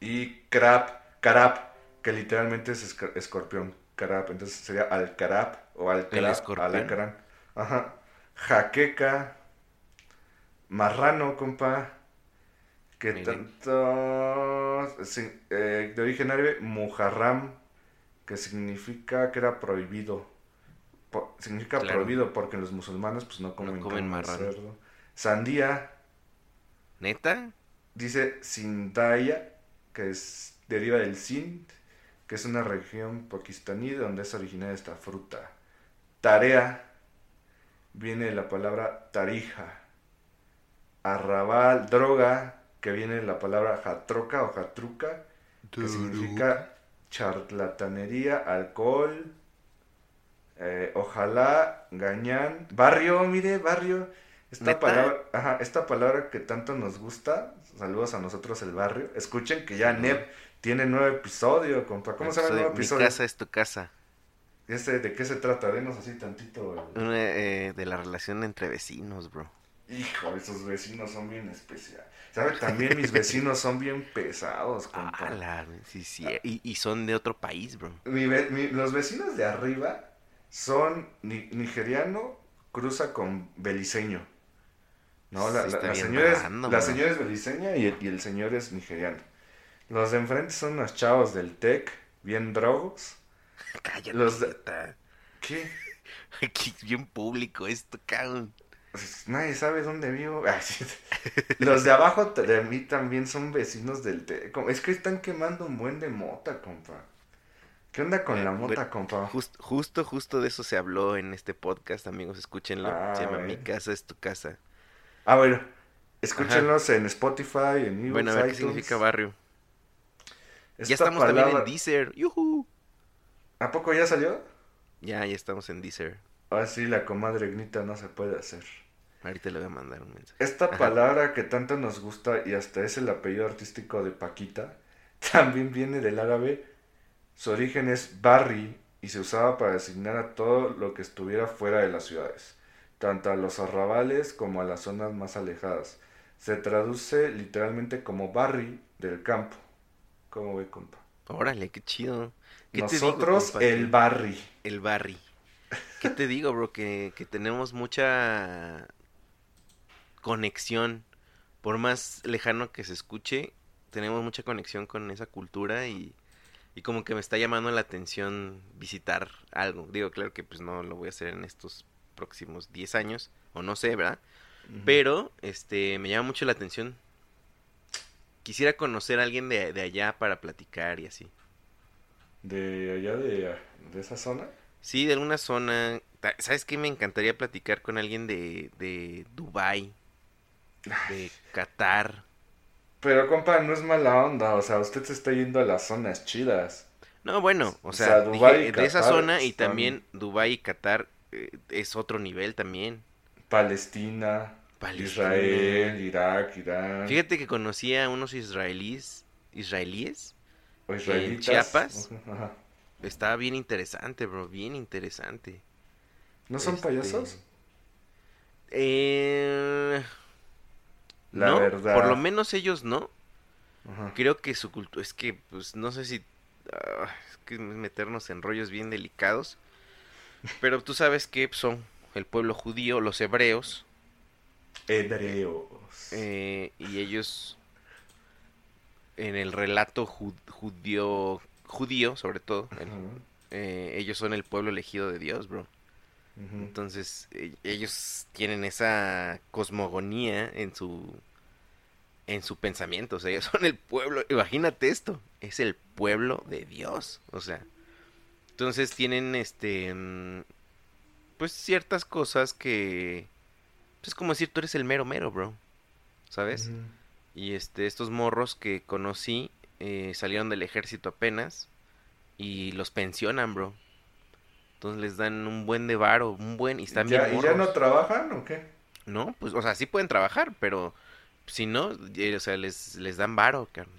Y crap, carap, que literalmente es escorpión, carap, entonces sería alcarap o escorpión. alacrán. Ajá. Jaqueca, marrano, compa, que tanto, sí, eh, de origen árabe, mujarram, que significa que era prohibido. Po- significa Claro. prohibido porque los musulmanes pues no comen, de marrano. cerdo. Sandía, ¿Neta? Dice Sindaya, que es, deriva del Sind, que es una región pakistaní de donde es originaria esta fruta. Tarea viene de la palabra tarija. Arrabal, droga, que viene de la palabra jatroca o jatruca, que significa charlatanería, alcohol, eh, ojalá, gañán, barrio, mire, barrio. Esta ¿Neta? palabra, ajá, esta palabra que tanto nos gusta, saludos a nosotros el barrio. Escuchen que ya Ujú. Tiene nuevo episodio, compa. ¿Cómo se llama el nuevo Mi episodio? casa es tu casa. ¿De qué se trata? Denos así tantito. el- eh, de la relación entre vecinos, bro. Hijo, esos vecinos son bien especiales. ¿Sabe? También mis vecinos son bien pesados, compa. Ala, sí, sí. Y, y son de otro país, bro. Mi ve- mi- los vecinos de arriba son ni- nigeriano, cruza con beliceño. No, la, Sí, la- la señora es, la señora es beliceña y el, y el señor es nigeriano. Los de enfrente son unos chavos del TEC, bien drogos. Cállate, Los de-. ¿Qué? Aquí es bien público esto, cabrón. Pues, nadie sabe dónde vivo. Sí. Los de abajo de mí también son vecinos del té. Es que están quemando un buen de mota, compa. ¿Qué onda con Eh, la mota, compa? Just- justo, justo de eso se habló en este podcast, amigos, escúchenlo. Ah, se llama. Mi casa es tu casa. Ah, bueno. Escúchenlos en Spotify, en iVoox, bueno, a ver qué significa barrio. Esta ya estamos también palabra- en Deezer. ¡Yujú! ¿A poco ya salió? Ya, ya estamos en Deezer. Ah, sí, la comadre Gnita no se puede hacer. Ahorita le voy a mandar un mensaje. Esta Ajá. palabra que tanto nos gusta y hasta es el apellido artístico de Paquita, también viene del árabe. Su origen es barri y se usaba para designar a todo lo que estuviera fuera de las ciudades, tanto a los arrabales como a las zonas más alejadas. Se traduce literalmente como barri del campo. ¿Cómo ve, compa? Órale, qué chido. ¿Qué te digo, Nosotros el barri. El barri. ¿Qué te digo, bro? Que, que tenemos mucha conexión. Por más lejano que se escuche, tenemos mucha conexión con esa cultura y, y como que me está llamando la atención visitar algo. Digo, claro que pues no lo voy a hacer en estos próximos 10 años, o no sé, ¿verdad? Pero, este, me llama mucho la atención. Quisiera conocer a alguien de, de allá para platicar y así. De allá de, de esa zona. Sí, de alguna zona. ¿Sabes qué? Me encantaría platicar con alguien de, de Dubai, de Qatar. Pero compa, no es mala onda, o sea, usted se está yendo a las zonas chidas. No, bueno, o O sea, dije, de esa zona y están- también Dubai y Qatar eh, es otro nivel también. Palestina, Palestina. Israel, Irak, Irán. Fíjate que conocí a unos israelíes, israelíes. o israelitas. Chiapas. Ajá. Estaba bien interesante, bro, bien interesante. ¿No son Este, payasos? Eh... La no, verdad. por lo menos ellos no. Ajá. Creo que su cultura, es que, pues, no sé si, ah, es que meternos en rollos bien delicados, pero tú sabes que son el pueblo judío, los hebreos, Hebreos. eh, y ellos, en el relato ju- judío, judío, sobre todo, el- eh, ellos son el pueblo elegido de Dios, bro. Entonces, e- ellos tienen esa cosmogonía en su en su pensamiento, o sea, ellos son el pueblo, imagínate esto, es el pueblo de Dios, o sea. Entonces tienen este mm, pues ciertas cosas que es como decir tú eres el mero mero, bro. ¿Sabes? Ujú. Y este, estos morros que conocí eh, salieron del ejército apenas y los pensionan, bro. Entonces les dan un buen de varo, un buen y están ¿Ya, bien ¿Y ya no trabajan o qué? No, pues, o sea, sí pueden trabajar, pero si no, eh, o sea, les, les dan varo, carnal.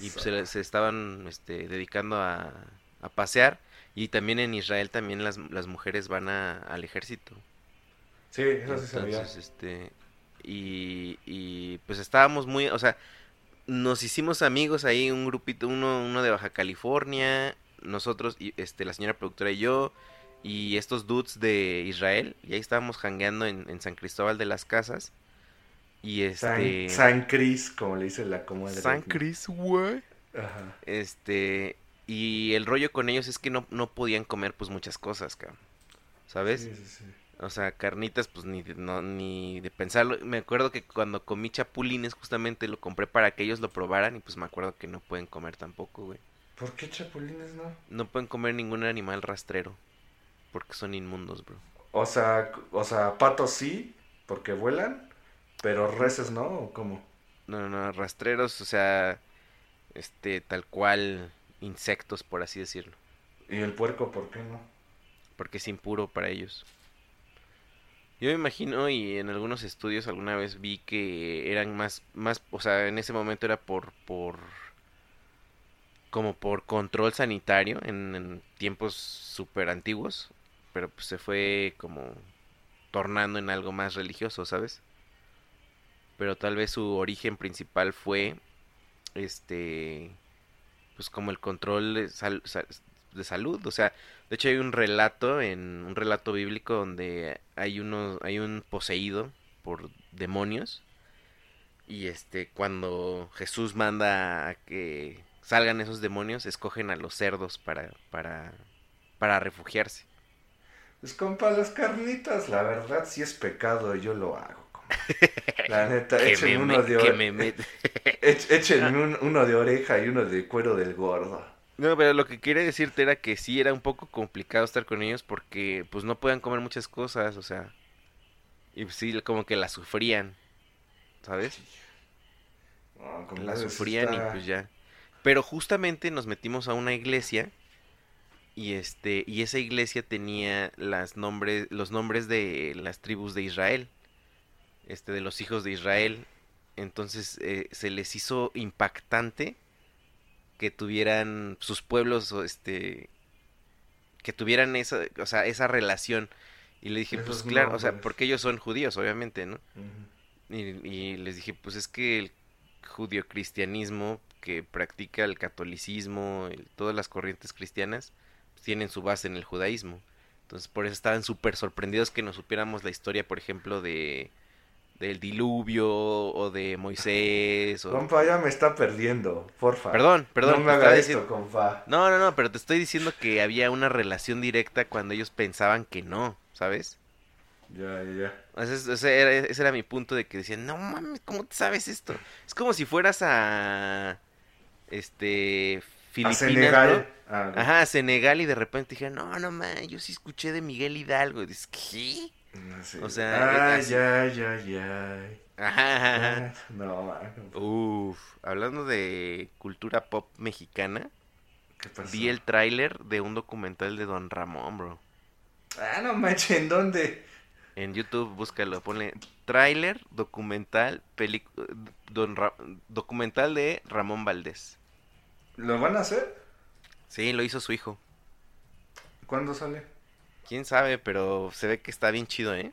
Y pues, se, se estaban este, dedicando a, a pasear. Y también en Israel también las, las mujeres van a- al ejército. Sí, eso sí. Entonces, este, y, y pues estábamos muy, o sea, nos hicimos amigos ahí, un grupito, uno, uno de Baja California, nosotros, y este, la señora productora y yo, y estos dudes de Israel, y ahí estábamos jangueando en, en San Cristóbal de las Casas, y San, este... San Cris, como le dice la comadre. San Cris, güey. Ajá. Este, y el rollo con ellos es que no, no podían comer pues muchas cosas, cabrón, ¿sabes? Sí, sí, sí. O sea, carnitas, pues ni de, no, ni de pensarlo. Me acuerdo que cuando comí chapulines, justamente lo compré para que ellos lo probaran. Y pues me acuerdo que no pueden comer tampoco, güey. ¿Por qué chapulines no? No pueden comer ningún animal rastrero. Porque son inmundos, bro. O sea, o sea, patos sí, porque vuelan, pero reses no, ¿o cómo? No, no, no, rastreros, o sea, este, tal cual, insectos, por así decirlo. ¿Y el puerco por qué no? Porque es impuro para ellos. Yo me imagino, y en algunos estudios alguna vez vi que eran más, más, o sea, en ese momento era por, por, como por control sanitario en, tiempos súper antiguos, pero pues se fue como tornando en algo más religioso, ¿sabes? Pero tal vez su origen principal fue, este, pues como el control sal- sal- de salud, o sea, de hecho hay un relato en un relato bíblico donde hay uno hay un poseído por demonios y este cuando Jesús manda a que salgan esos demonios escogen a los cerdos para para para refugiarse. Pues compa, las carnitas, la verdad sí es pecado yo lo hago. La neta, que échenme me, uno me- de que ore- me met- Ech- Échenme un- uno de oreja y uno de cuero del gordo. No, pero lo que quería decirte era que sí era un poco complicado estar con ellos porque pues no podían comer muchas cosas, o sea, y pues, sí, como que la sufrían, ¿sabes? No, La compadre, sí sufrían y pues ya. Pero justamente nos metimos a una iglesia y este y esa iglesia tenía las nombres los nombres de las tribus de Israel, este de los hijos de Israel. Entonces eh, se les hizo impactante que tuvieran sus pueblos o este que tuvieran esa, o sea, esa relación. Y le dije, pues claro, o sea, porque ellos son judíos, obviamente, ¿no? Y, y les dije, pues es que el judio-cristianismo que practica el catolicismo, el- todas las corrientes cristianas, pues, tienen su base en el judaísmo. Entonces por eso estaban súper sorprendidos que nos supiéramos la historia, por ejemplo, de del diluvio o de Moisés. O... Compa, ya me está perdiendo, porfa. Perdón, perdón. No me haga diciendo- esto, compa. No, no, no, pero te estoy diciendo que había una relación directa cuando ellos pensaban que no, ¿sabes? Ya, ya, ya. Ese, ese era, ese era mi punto de que decían, no mames, ¿cómo te sabes esto? Es como si fueras a. Este. A Filipinas, Senegal. ¿no? Ah, Ajá, a Senegal y de repente dije, no, no mames, yo sí escuché de Miguel Hidalgo. Y dices, ¿qué? No sé. o sea, Ay, así. ay, ay, ay. Ajá, ajá, ajá. Ay, No, man. Uf, hablando de cultura pop mexicana, ¿Qué pasó? vi el tráiler de un documental de Don Ramón, bro. Ah, no manches, ¿en dónde? En YouTube, búscalo, ponle tráiler, documental, pelic- Don Ra- documental de Ramón Valdés. ¿Lo van a hacer? Sí, lo hizo su hijo. ¿Cuándo sale? Quién sabe, pero se ve que está bien chido, ¿eh?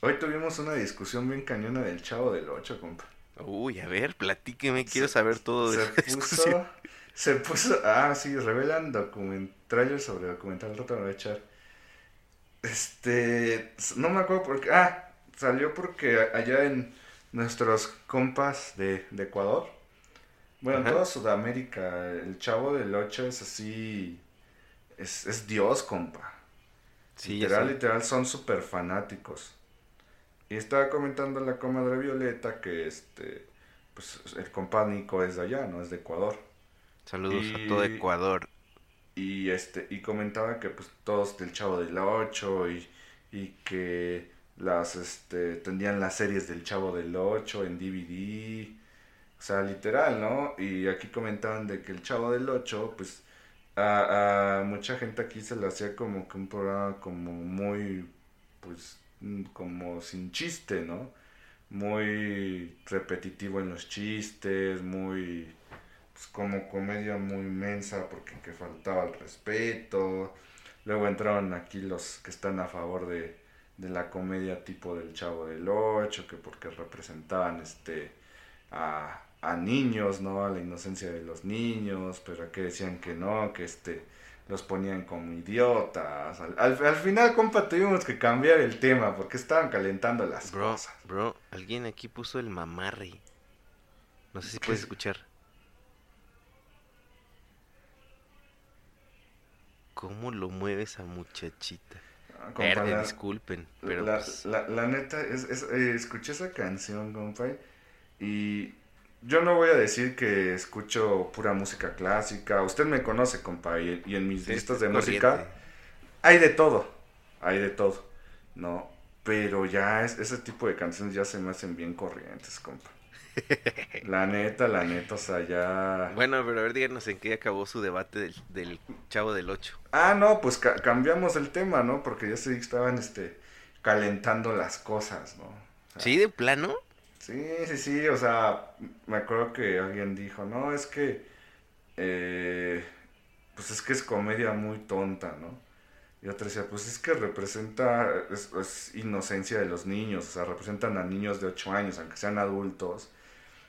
Hoy tuvimos una discusión bien cañona del Chavo del 8, compa. Uy, a ver, platíqueme, quiero Se- saber todo de se esa discusión. puso, se puso, ah, sí, revelan document, trailer sobre documental, al rato me voy a echar. Este, no me acuerdo por qué, ah, salió porque allá en nuestros compas de, de Ecuador, bueno, en Ajá. toda Sudamérica, el Chavo del 8 es así, es, es Dios, compa. Sí, literal, literal, son súper fanáticos. Y estaba comentando la comadre Violeta que este, pues el compa Nico es de allá, no es de Ecuador. Saludos Y- a todo Ecuador. Y este, y comentaba que pues todos del Chavo del 8 y, y que las este tenían las series del Chavo del 8 en DVD. O sea, literal, ¿no? Y aquí comentaban de que el Chavo del 8, pues a, mucha gente aquí se le hacía como que un programa como muy, pues, mm, como sin chiste, ¿no? Muy repetitivo en los chistes, muy, pues, como comedia muy inmensa porque que faltaba el respeto. Luego entraron aquí los que están a favor de, de la comedia tipo del Chavo del Ocho, que porque representaban este a, a niños, ¿no? A la inocencia de los niños, pero aquí decían que no, que este los ponían como idiotas. Al, al, al final, compa, tuvimos que cambiar el tema porque estaban calentando las Bro, cosas. bro, alguien aquí puso el mamarre. No sé si ¿Qué? puedes escuchar. ¿Cómo lo mueve esa muchachita? Ah, compa, Verde, la- disculpen, pero la, pues, la, la neta, es, es, eh, escuché esa canción, compa, y yo no voy a decir que escucho pura música clásica. Usted me conoce, compa, y, y en mis sí, listas de corriente. música hay de todo, hay de todo, ¿no? Pero ya es, ese tipo de canciones ya se me hacen bien corrientes, compa. La neta, la neta, o sea, ya... Bueno, pero a ver, díganos en qué acabó su debate del, del Chavo del 8. Ah, no, pues ca- cambiamos el tema, ¿no? Porque ya se estaban, este, calentando las cosas, ¿no? O sea, ¿Sí, de plano? Sí, sí, sí, o sea, me acuerdo que alguien dijo, no, es que, eh, pues es que es comedia muy tonta, ¿no? Y otra decía, pues es que representa, es, es inocencia de los niños, o sea, representan a niños de 8 años, aunque sean adultos.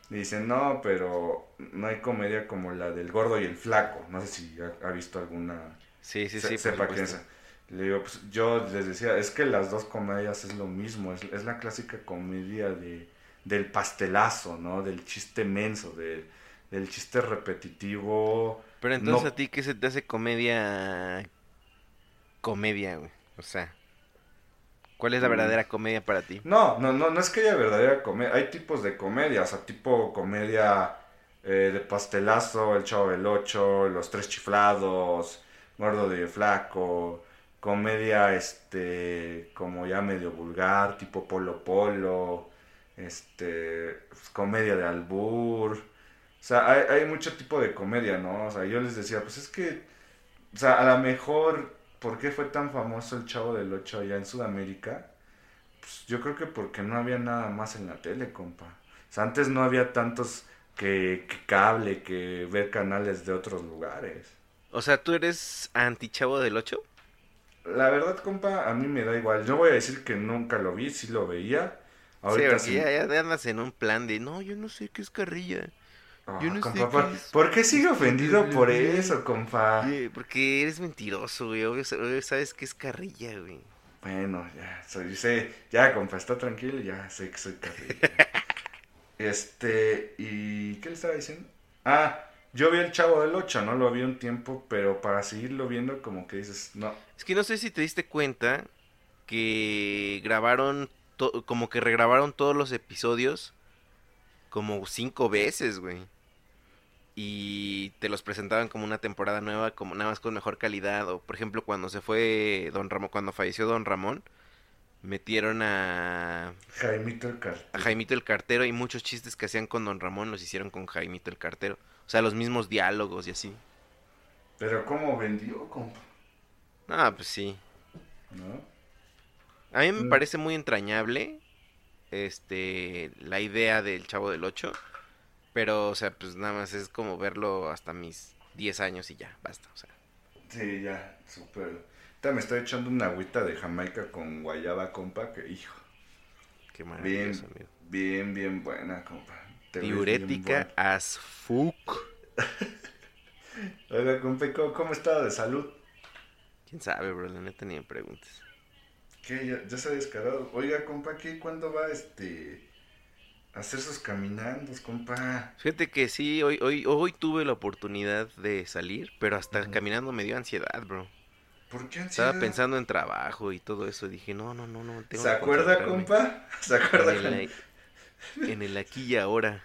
Y dicen, no, pero no hay comedia como la del gordo y el flaco. No sé si ha, ha visto alguna Sí, sí, se- sí. sepa quién es. Le digo, pues yo les decía, es que las dos comedias es lo mismo, es, es la clásica comedia de, del pastelazo, ¿no? Del chiste menso, de- del chiste repetitivo. Pero entonces No. a ti, ¿qué se te hace comedia? Comedia, güey. O sea, ¿Cuál es la Mm. verdadera comedia para ti? No, no, no, no es que haya verdadera comedia. Hay tipos de comedia, o sea, tipo comedia eh, de pastelazo, El Chavo del Ocho, Los Tres Chiflados, Gordo de Flaco, comedia, este, como ya medio vulgar, tipo Polo Polo, este, pues, comedia de albur. O sea, hay, hay mucho tipo de comedia, ¿no? O sea, yo les decía, pues es que, o sea, a lo mejor, ¿por qué fue tan famoso El Chavo del Ocho allá en Sudamérica? Pues yo creo que porque no había nada más en la tele, compa. O sea, antes no había tantos que, que cable, que ver canales de otros lugares. O sea, ¿tú eres anti-chavo del 8? La verdad, compa, a mí me da igual. Yo voy a decir que nunca lo vi, sí lo veía. Ahorita sí, ya, ya andas en un plan de, no, yo no sé qué es carrilla. Ah, yo no compa, sé ¿por, qué es. por qué sigue ofendido por eso, compa? Porque eres mentiroso, güey. Obvio, obvio sabes que es carrilla, güey. Bueno, ya, soy, sé, ya, compa, está tranquilo, ya sé que soy carrilla. este, ¿y qué le estaba diciendo? Ah, yo vi el Chavo del 8, no lo vi un tiempo, pero para seguirlo viendo como que dices, no, Es que no sé si te diste cuenta que grabaron, to- como que regrabaron todos los episodios como cinco veces, güey. Y te los presentaban como una temporada nueva, como nada más con mejor calidad. O por ejemplo, cuando se fue Don Ramón, cuando falleció Don Ramón, metieron a, Jaimito el Cartel. a Jaimito el Cartero y muchos chistes que hacían con Don Ramón los hicieron con Jaimito el Cartero. O sea, los mismos diálogos y así. Pero ¿cómo vendió, compa? Ah, pues sí. ¿No? A mí me Mm. parece muy entrañable este la idea del Chavo del 8, pero o sea, pues nada más es como verlo hasta mis 10 años y ya, basta, o sea. Sí, ya, súper. Ahorita me estoy echando una agüita de Jamaica con guayaba, compa, que hijo, Qué bien, maravilloso, amigo. bien, bien buena, compa. Te bien Diurética as fuck. Oiga, compa, ¿y ¿cómo, cómo está de salud? ¿Quién sabe, bro? La neta ni me preguntes. ¿Qué? Ya, ya se ha descarado. Oiga, compa, ¿qué? ¿Cuándo va este a hacer sus caminandos, compa? Fíjate que sí, hoy hoy hoy tuve la oportunidad de salir, pero hasta caminando me dio ansiedad, bro. ¿Por qué Estaba ansiedad? pensando en trabajo y todo eso, dije, no, no, no, no, tengo ¿Se acuerda, compa? ¿Se acuerda, En el, en el aquí y ahora.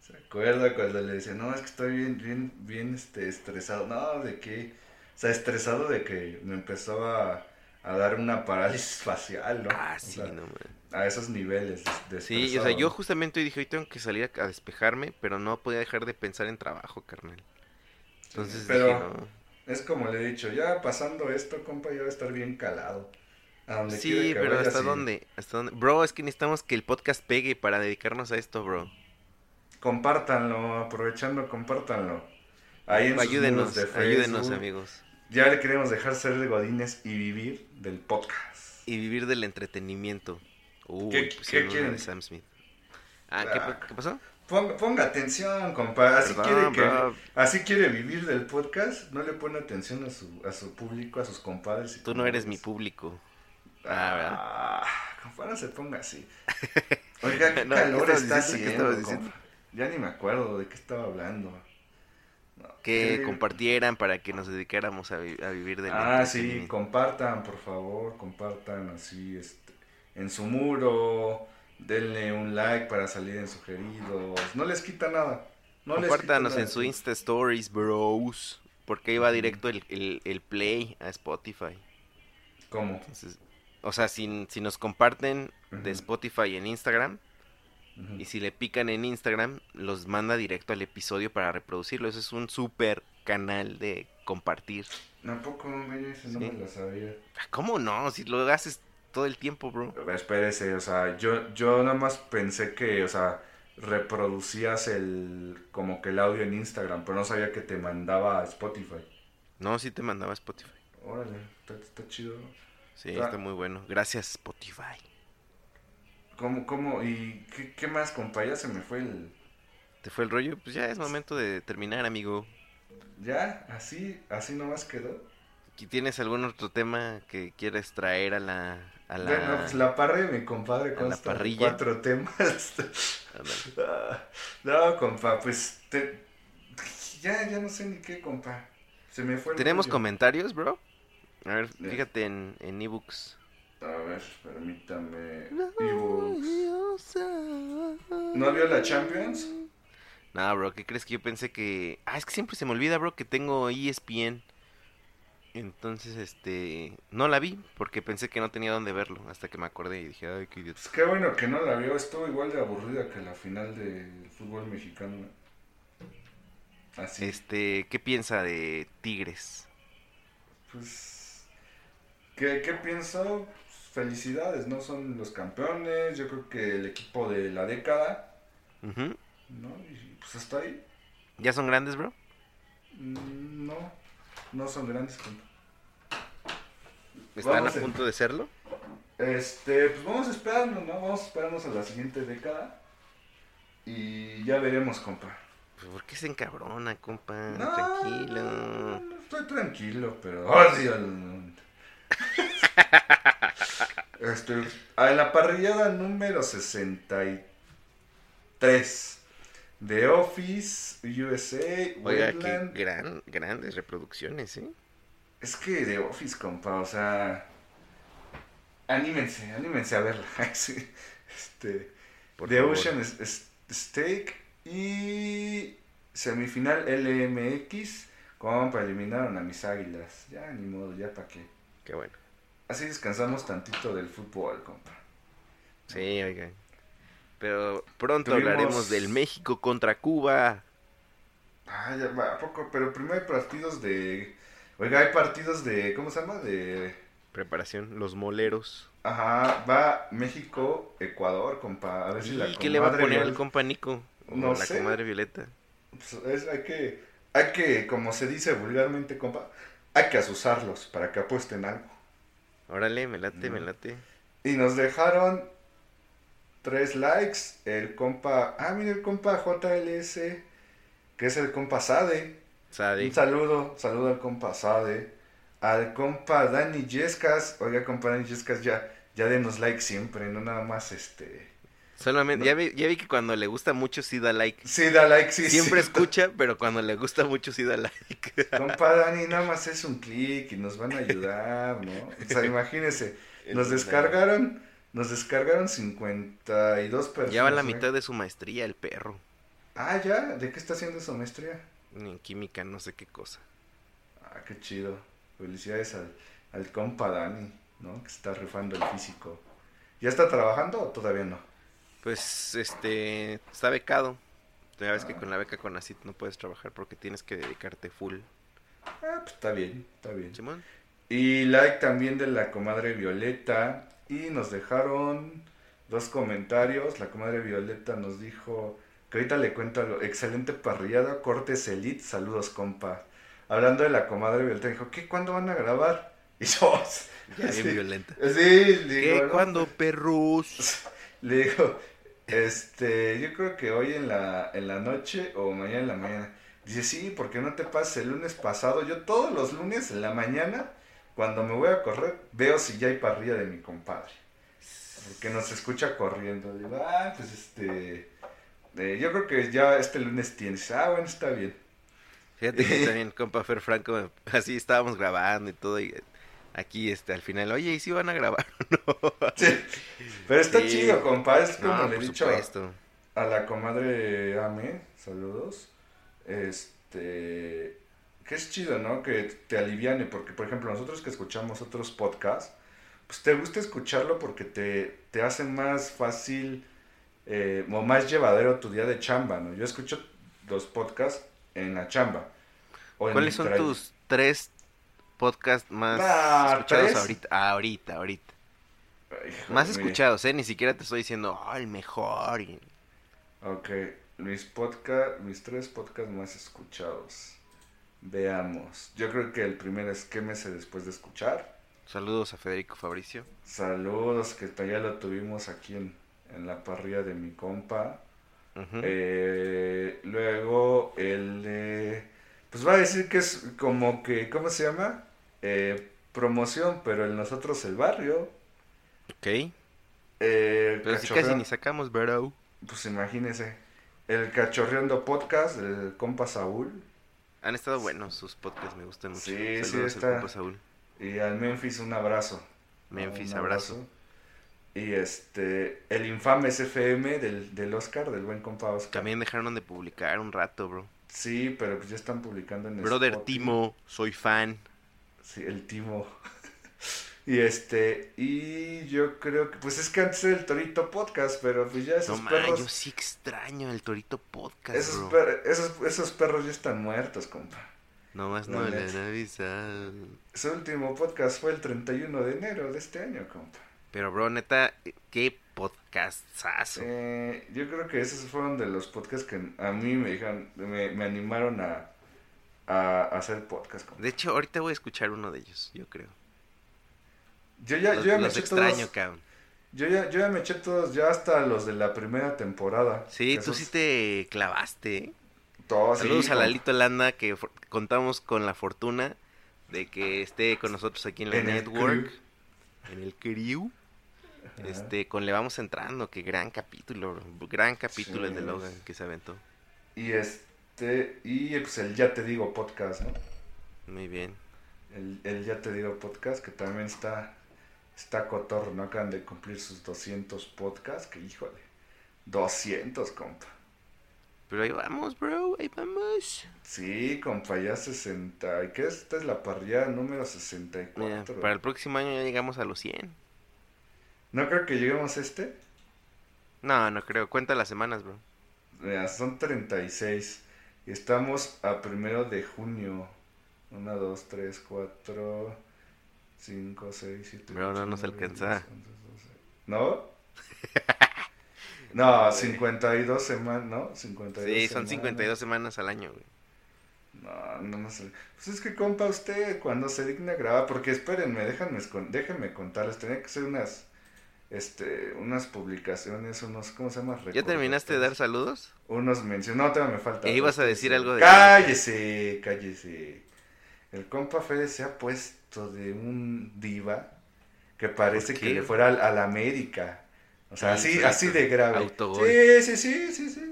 ¿Se acuerda cuando le decía, no, es que estoy bien, bien, bien este, estresado? No, ¿de qué? O sea, estresado de que me empezó a, a dar una parálisis facial, ¿no? Ah, O sí, sea, no, man. A esos niveles de, de Sí, o sea, yo justamente dije, hoy tengo que salir a, a despejarme, pero no podía dejar de pensar en trabajo, carnal. Entonces pero- dije, no. Es como le he dicho, ya pasando esto, compa, ya va a estar bien calado. A donde Sí, que pero vaya, ¿hasta sí. dónde? ¿Hasta dónde? Bro, es que necesitamos que el podcast pegue para dedicarnos a esto, bro. Compártanlo, aprovechando, compártanlo. Ahí en ayúdenos, de ayúdenos, amigos. Ya le queremos dejar ser de Godines y vivir del podcast. Y vivir del entretenimiento. Uy, ¿Qué- pusieron qué una quieren? de Sam Smith. Ah, ¿qué, Ah. pa- qué pasó? Ponga, ponga atención, compa. Así Perdón, quiere, que, así quiere vivir del podcast. No le pone atención a su, a su público, a sus compadres. y Tú no eres mi público. Ah, ¿verdad? Ah, compa, no se ponga así. Oiga, qué No, ¿qué calor estabas está? ¿Qué haciendo, diciendo? compa. Ya ni me acuerdo de qué estaba hablando. Que compartieran para que nos dedicáramos a, vi- a vivir del Ah, sí, compartan, por favor, compartan así, este, en su muro, denle un like para salir en sugeridos, no les quita nada. No Compártanos en su Insta Stories, bros. Porque ahí va directo el, el, el play a Spotify. ¿Cómo? Entonces, o sea, si, si nos comparten de. Spotify en Instagram Y si le pican en Instagram, los manda directo al episodio para reproducirlo. Eso es un super canal de compartir. Tampoco, güey, ese no Sí. me lo sabía. Ah, ¿Cómo no? Si lo haces todo el tiempo, bro. Espérese, o sea, yo, yo nada más pensé que, o sea, reproducías el, como que el audio en Instagram, pero no sabía que te mandaba a Spotify. No, sí te mandaba a Spotify. Órale, está, está chido. Sí, está muy bueno. Gracias, Spotify. ¿Cómo, cómo? ¿Y qué, qué más, compa? Ya se me fue el... ¿Te fue el rollo? Pues ya es momento de terminar, amigo. ¿Ya? ¿Así? ¿Así nomás quedó? ¿Y ¿Tienes algún otro tema que quieres traer a la... A la... Bueno, pues la parrilla de mi compadre la consta parrilla. cuatro temas. No, compa, pues... te- Ya, ya no sé ni qué, compa. Se me fue el ¿Tenemos rollo. comentarios, bro? A ver, fíjate en, en ebooks. A ver, permítame. ¿No vio la Champions? No, bro, ¿qué crees que yo pensé que... Ah, es que siempre se me olvida, bro, que tengo ESPN. Entonces, este... No la vi porque pensé que no tenía dónde verlo. Hasta que me acordé y dije, ay, qué idiota. Pues qué bueno que no la vio. Estuvo igual de aburrida que la final del fútbol mexicano. Así. Este, ¿qué piensa de Tigres? Pues. ¿Qué, qué pienso? Felicidades, ¿no? Son los campeones. Yo creo que el equipo de la década. Ujú. ¿No? Y pues hasta ahí. ¿Ya son grandes, bro? Mm, No. No son grandes. compa. ¿Están Vamos a punto de serlo? Este, pues vamos a esperarnos, ¿no? Vamos a esperarnos a la siguiente década. Y ya veremos, compa. Pues, ¿Por qué se encabrona, compa? No, Tranquilo. no, no, estoy tranquilo, pero odio al. Este, a la parrillada número 63 de Office USA, Oiga, qué Wetland. gran, grandes reproducciones, ¿eh? Es que de Office, compa, o sea, anímense, anímense a verla. Este, Por The favor. Ocean S- S- Steak y semifinal LMX. Compa, eliminaron a mis águilas. Ya, ni modo, ya para qué. Qué bueno. Así descansamos tantito del fútbol, compa. Sí, oiga. Pero pronto Tuvimos- hablaremos del México contra Cuba. Ah, ya va, ¿a poco? Pero primero hay partidos de... Oiga, hay partidos de... ¿Cómo se llama? De... Preparación, los moleros. Ajá, va México, Ecuador, compa. A ver si la ¿Y qué le va a poner Viol- el compa Nico? O No la sé. comadre Violeta. Pues, es- hay que, hay que, como se dice vulgarmente, compa, hay que asusarlos para que apuesten algo. Órale, me late, me late. Y nos dejaron tres likes. El compa, ah, mira el compa JLS, que es el compa Sade. Sade. Un saludo, saludo al compa Sade. Al compa Dani Yescas. Oiga, compa Dani Yescas, ya, ya denos like siempre, no nada más este. Solamente, ya, vi, ya vi que cuando le gusta mucho sí da like. Sí, da like, sí. Siempre sí. escucha, pero cuando le gusta mucho sí da like. Compa Dani, nada más es un clic y nos van a ayudar, ¿no? O sea, imagínense, nos descargaron, nos descargaron 52 personas. Ya va la mitad de su maestría el perro. Ah, ya, ¿de qué está haciendo su maestría? En química, no sé qué cosa. Ah, qué chido. Felicidades al, al compa Dani, ¿no? Que está rifando el físico. ¿Ya está trabajando o todavía no? Pues, este, está becado. Ya ves que con la beca con ACIT no puedes trabajar porque tienes que dedicarte full. Ah, pues está bien, está bien. Simón. Y like también de la comadre Violeta. Y nos dejaron dos comentarios. La comadre Violeta nos dijo que ahorita le cuento lo excelente parrillada, cortes elite, saludos compa. Hablando de la comadre Violeta, dijo, ¿qué? ¿Cuándo van a grabar? Y yo, Ya sí, bien violenta. sí, ¿Qué? digo, ¿no? ¿Cuándo, perros? Le digo, este, yo creo que hoy en la, en la noche o mañana en la mañana. Dice, sí, porque no te pases el lunes pasado. Yo todos los lunes en la mañana, cuando me voy a correr, veo si ya hay parrilla de mi compadre. Porque nos escucha corriendo. Digo, ah, pues este, eh, yo creo que ya este lunes tienes. Ah, bueno, está bien. Fíjate que también, compa Fer Franco, así estábamos grabando y todo. Y aquí, este, al final, oye, ¿y si van a grabar o no? Sí. Pero está Sí. chido, compa. Es como No, le he dicho. supuesto. A la comadre Ame, saludos. Este. Que es chido, ¿no? Que te aliviane, porque por ejemplo, nosotros que escuchamos otros podcasts, pues te gusta escucharlo porque te, te hace más fácil eh, o más llevadero tu día de chamba, ¿no? Yo escucho los podcasts en la chamba. ¿Cuáles son tus tres podcasts más escuchados ¿tres? ahorita? ahorita, ahorita. Ay, Más escuchados, ¿eh? Ni siquiera te estoy diciendo, oh, el mejor. y- Ok, mis podcast, mis tres podcasts más escuchados. Veamos. Yo creo que el primero es Quémese después de escuchar. Saludos a Federico Fabricio. Saludos, que ya lo tuvimos aquí en, en la parrilla de mi compa. Eh, luego el de... Pues va a decir que es como que, ¿cómo se llama? Eh, promoción, pero en nosotros el barrio. ok. Eh, Pero si casi ni sacamos, bro. Pues imagínese. El Cachorreando Podcast del compa Saúl. Han estado buenos sus podcasts, me gustan mucho. Sí, sí, al está. compa Saúl. Y al Memphis un abrazo. Memphis, Un abrazo. Y este, el infame SFM del, del Oscar, del buen compa Oscar. También dejaron de publicar un rato, bro. Sí, pero pues ya están publicando en Brother Spotify. Timo, soy fan. Sí, el Timo. y este, y yo creo que, pues es que antes era el Torito Podcast, pero pues ya No esos man, perros, yo sí extraño el Torito Podcast, esos, per- esos, esos perros ya están muertos, compa. No más La no le han avisado. Su último podcast fue el 31 de enero de este año, compa. Pero, bro, neta, qué podcastazo. Eh, yo creo que esos fueron de los podcasts que a mí me dijeron, me, me animaron a, a hacer podcast. compa. De hecho, ahorita voy a escuchar uno de ellos, yo creo. Yo ya, los yo ya me eché extraño, todos, yo ya, yo ya me eché todos, ya hasta los de la primera temporada. Sí, tú Esos- sí te clavaste, ¿eh? todos, sí, Saludos a compa. Lalito Landa, que contamos con la fortuna de que esté con nosotros aquí en la En network, en el crew. Ajá. Este, con Le Vamos Entrando, que gran capítulo, gran capítulo el de Sí. Logan que se aventó. Y este, y pues el Ya Te Digo podcast, ¿no? Muy bien. El, el Ya Te Digo podcast que también está, está cotorro, ¿no? Acaban de cumplir sus 200 podcasts, que híjole, 200, compa. Pero ahí vamos, bro, ahí vamos. Sí, compa, ya 60, ¿y qué es? Esta es la parrilla número Mira, 64. para el próximo año ya llegamos a los 100. No creo que lleguemos a este, No, no creo. Cuenta las semanas, bro. Mira, son 36. Estamos a primero de junio. 1, 2, 3, 4, 5, 6, 7, Bro, no nos alcanza. ¿No? No, 52 semanas, ¿no? 52 Sí, son semanas. 52 semanas al año, güey. No, no, no sé. Pues es que, compa, usted cuando se digna grabar, porque espérenme, déjenme contarles, tenía que ser unas, este, unas publicaciones, unos, ¿cómo se llama? ¿Ya terminaste de dar saludos? Unos menciones. No, todavía me falta. E ibas a decir algo de- Cállese, cállese. El compa Fede se ha puesto de un diva que parece ¿Por que le fuera al, a la América. O sea, Sí, así, sí, así sí. de grave. Sí, sí, sí, sí, sí.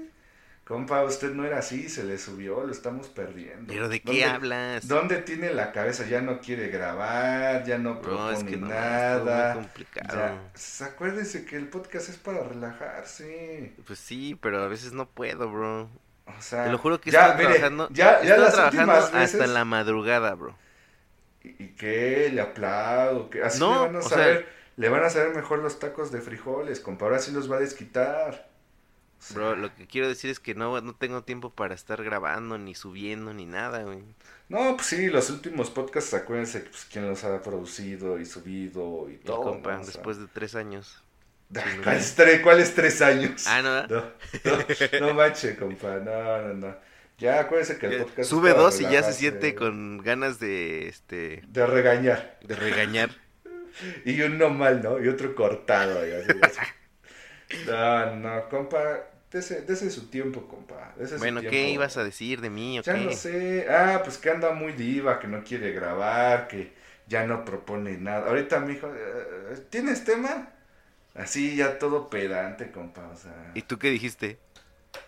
Compa, usted no era así, se le subió, lo estamos perdiendo. ¿Pero de qué ¿Dónde- hablas? ¿Dónde tiene la cabeza? Ya no quiere grabar, ya no propone es que no, nada. es muy complicado. Ya, acuérdese que el podcast es para relajarse. Pues sí, pero a veces no puedo, bro. O sea, Te lo juro que ya, estoy mire, trabajando. Ya, ya estoy trabajando veces. hasta la madrugada, bro. ¿Y y qué? Le aplaudo. que Así No, le van a sea- saber. le van a saber mejor los tacos de frijoles, compa. Ahora sí los va a desquitar. Sea, Bro, lo que quiero decir es que no, no tengo tiempo para estar grabando, ni subiendo, ni nada, güey. No, pues sí, los últimos podcasts, acuérdense pues, quién los ha producido y subido y todo. compa, ¿no? Sea, después de tres años. ¿Cuáles tres, tres años? Ah, ¿no? No, no, no manche, compa, no, no, no. Ya acuérdense que el podcast Sube dos y ya se siente con ganas de, este, De regañar. de regañar. Y uno mal, ¿no? Y otro cortado. No, no, compa, dese, dese su tiempo, compa. dese su Bueno, ¿qué ibas a decir de mí o Ya qué? no sé. Ah, pues que anda muy diva, que no quiere grabar, que ya no propone nada. Ahorita me dijo, eh, ¿tienes tema? Así ya todo pedante, compa, o sea. ¿Y tú qué dijiste?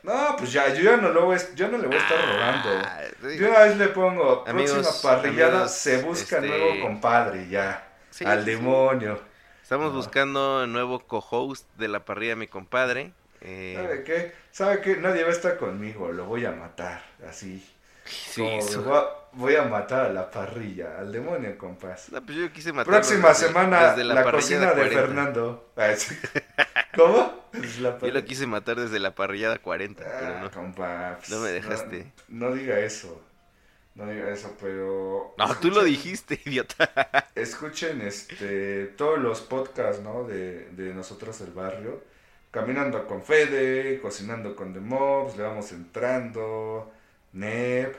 No, pues ya, yo ya no, lo voy, yo no le voy a estar rogando. Ah, sí. De una vez le pongo, Amigos, próxima parrillada, amigos, se busca este- nuevo compadre, ya. Sí, al sí. demonio. Estamos No. buscando nuevo co-host de la parrilla, mi compadre. Eh, ¿Sabe qué? ¿Sabe qué? Nadie va a estar conmigo, lo voy a matar, así. sí, voy, a, voy a matar a la parrilla, al demonio, compás. No, pues yo quise matarlo Próxima desde- semana, desde la, parrillada cocina de 40. Fernando. Ah. ¿Cómo? La Yo lo quise matar desde la parrillada 40, pero Ah, no. compa, pues, No me dejaste. No, no diga eso. No diga eso, pero. No, tú lo dijiste, idiota. Escuchen este todos los podcasts, ¿no? De, de nosotros el barrio. Caminando con Fede, cocinando con The Mobs, le vamos entrando, Nep.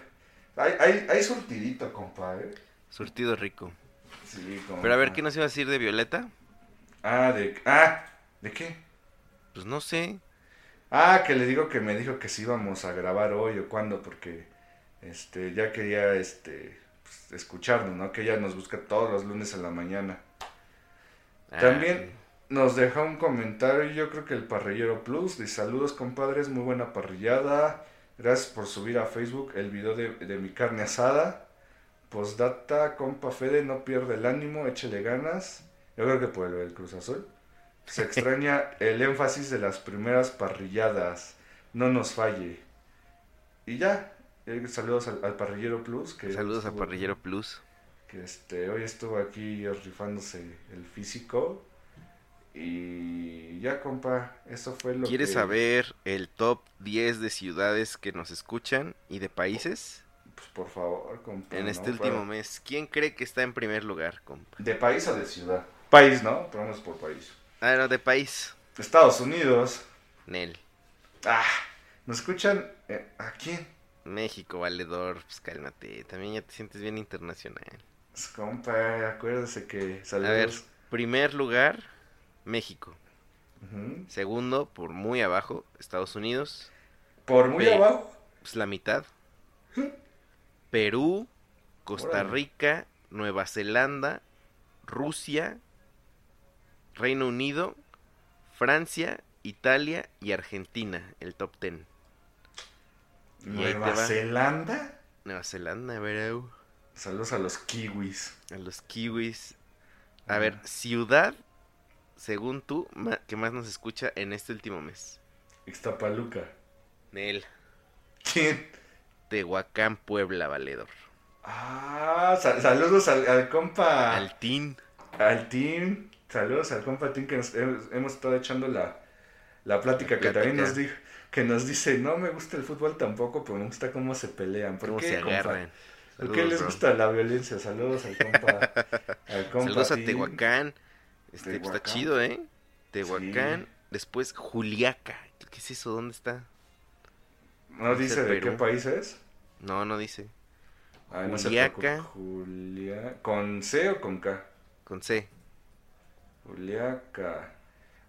Hay, hay, hay surtidito, compa, ¿eh? Surtido rico. Sí, compa. Pero a ver, ¿qué nos iba a decir de Violeta? Ah, de... Ah, ¿de qué? Pues no sé. Ah, que le digo que me dijo que si íbamos a grabar hoy o cuándo, porque este, ya quería este, pues, escucharnos, ¿no? Que ella nos busca todos los lunes en la mañana. Ah, También nos deja un comentario, yo creo que el Parrillero Plus, dice saludos compadres, muy buena parrillada, gracias por subir a Facebook el video de, de mi carne asada, postdata, compa Fede, no pierde el ánimo, échele ganas, Yo creo que por el, el Cruz Azul. Se extraña el énfasis de las primeras parrilladas. No nos falle. Y ya. eh, Saludos al, al Parrillero Plus. Que Saludos a estuvo- Parrillero Plus. Que este, hoy estuvo aquí rifándose el físico. Y ya, compa. Eso fue lo ¿Quieres que... saber el top 10 de ciudades que nos escuchan y de países? Pues por favor, compa. En ¿no? este último Para- mes, ¿quién cree que está en primer lugar, compa? ¿De país o de ciudad? País, ¿no? Ponemos por país. Ah, no, de país. Estados Unidos. Nel. Ah, ¿nos escuchan? eh, ¿A quién? México, valedor, pues cálmate. También ya te sientes bien internacional. Pues, compa, acuérdese que A saludos. ver, primer lugar, México. Segundo, por muy abajo, Estados Unidos. Por muy abajo. Pues la mitad. Perú, Costa Órale. Rica, Nueva Zelanda, Rusia, Reino Unido, Francia, Italia y Argentina, el top 10. Y ahí te Nueva va. Zelanda. Nueva Zelanda, bro. Saludos a los kiwis. A los kiwis. A ver, ciudad, según tú, que más nos escucha en este último mes. Ixtapaluca. Nel, ¿Quién? Tehuacán, Puebla, valedor. Ah, sal- saludos al, al compa. Al... Altín. team. Saludos al compa team que nos hemos, hemos estado echando la, la plática La que también nos dijo. Que nos dice, no me gusta el fútbol tampoco, pero me gusta cómo se pelean. ¿Por ¿Cómo qué, se compa? agarran? ¿Por qué les bro. gusta la violencia? Saludos al compa. al compa Saludos a. Tehuacán. Este, pues, está chido, ¿eh? Tehuacán. Sí. Después Juliaca. ¿Qué es eso? ¿Dónde está? ¿No dice de qué Perú. país es? No, no dice. Se Juliaca. Julia... ¿Con C o con K? Con C. Juliaca.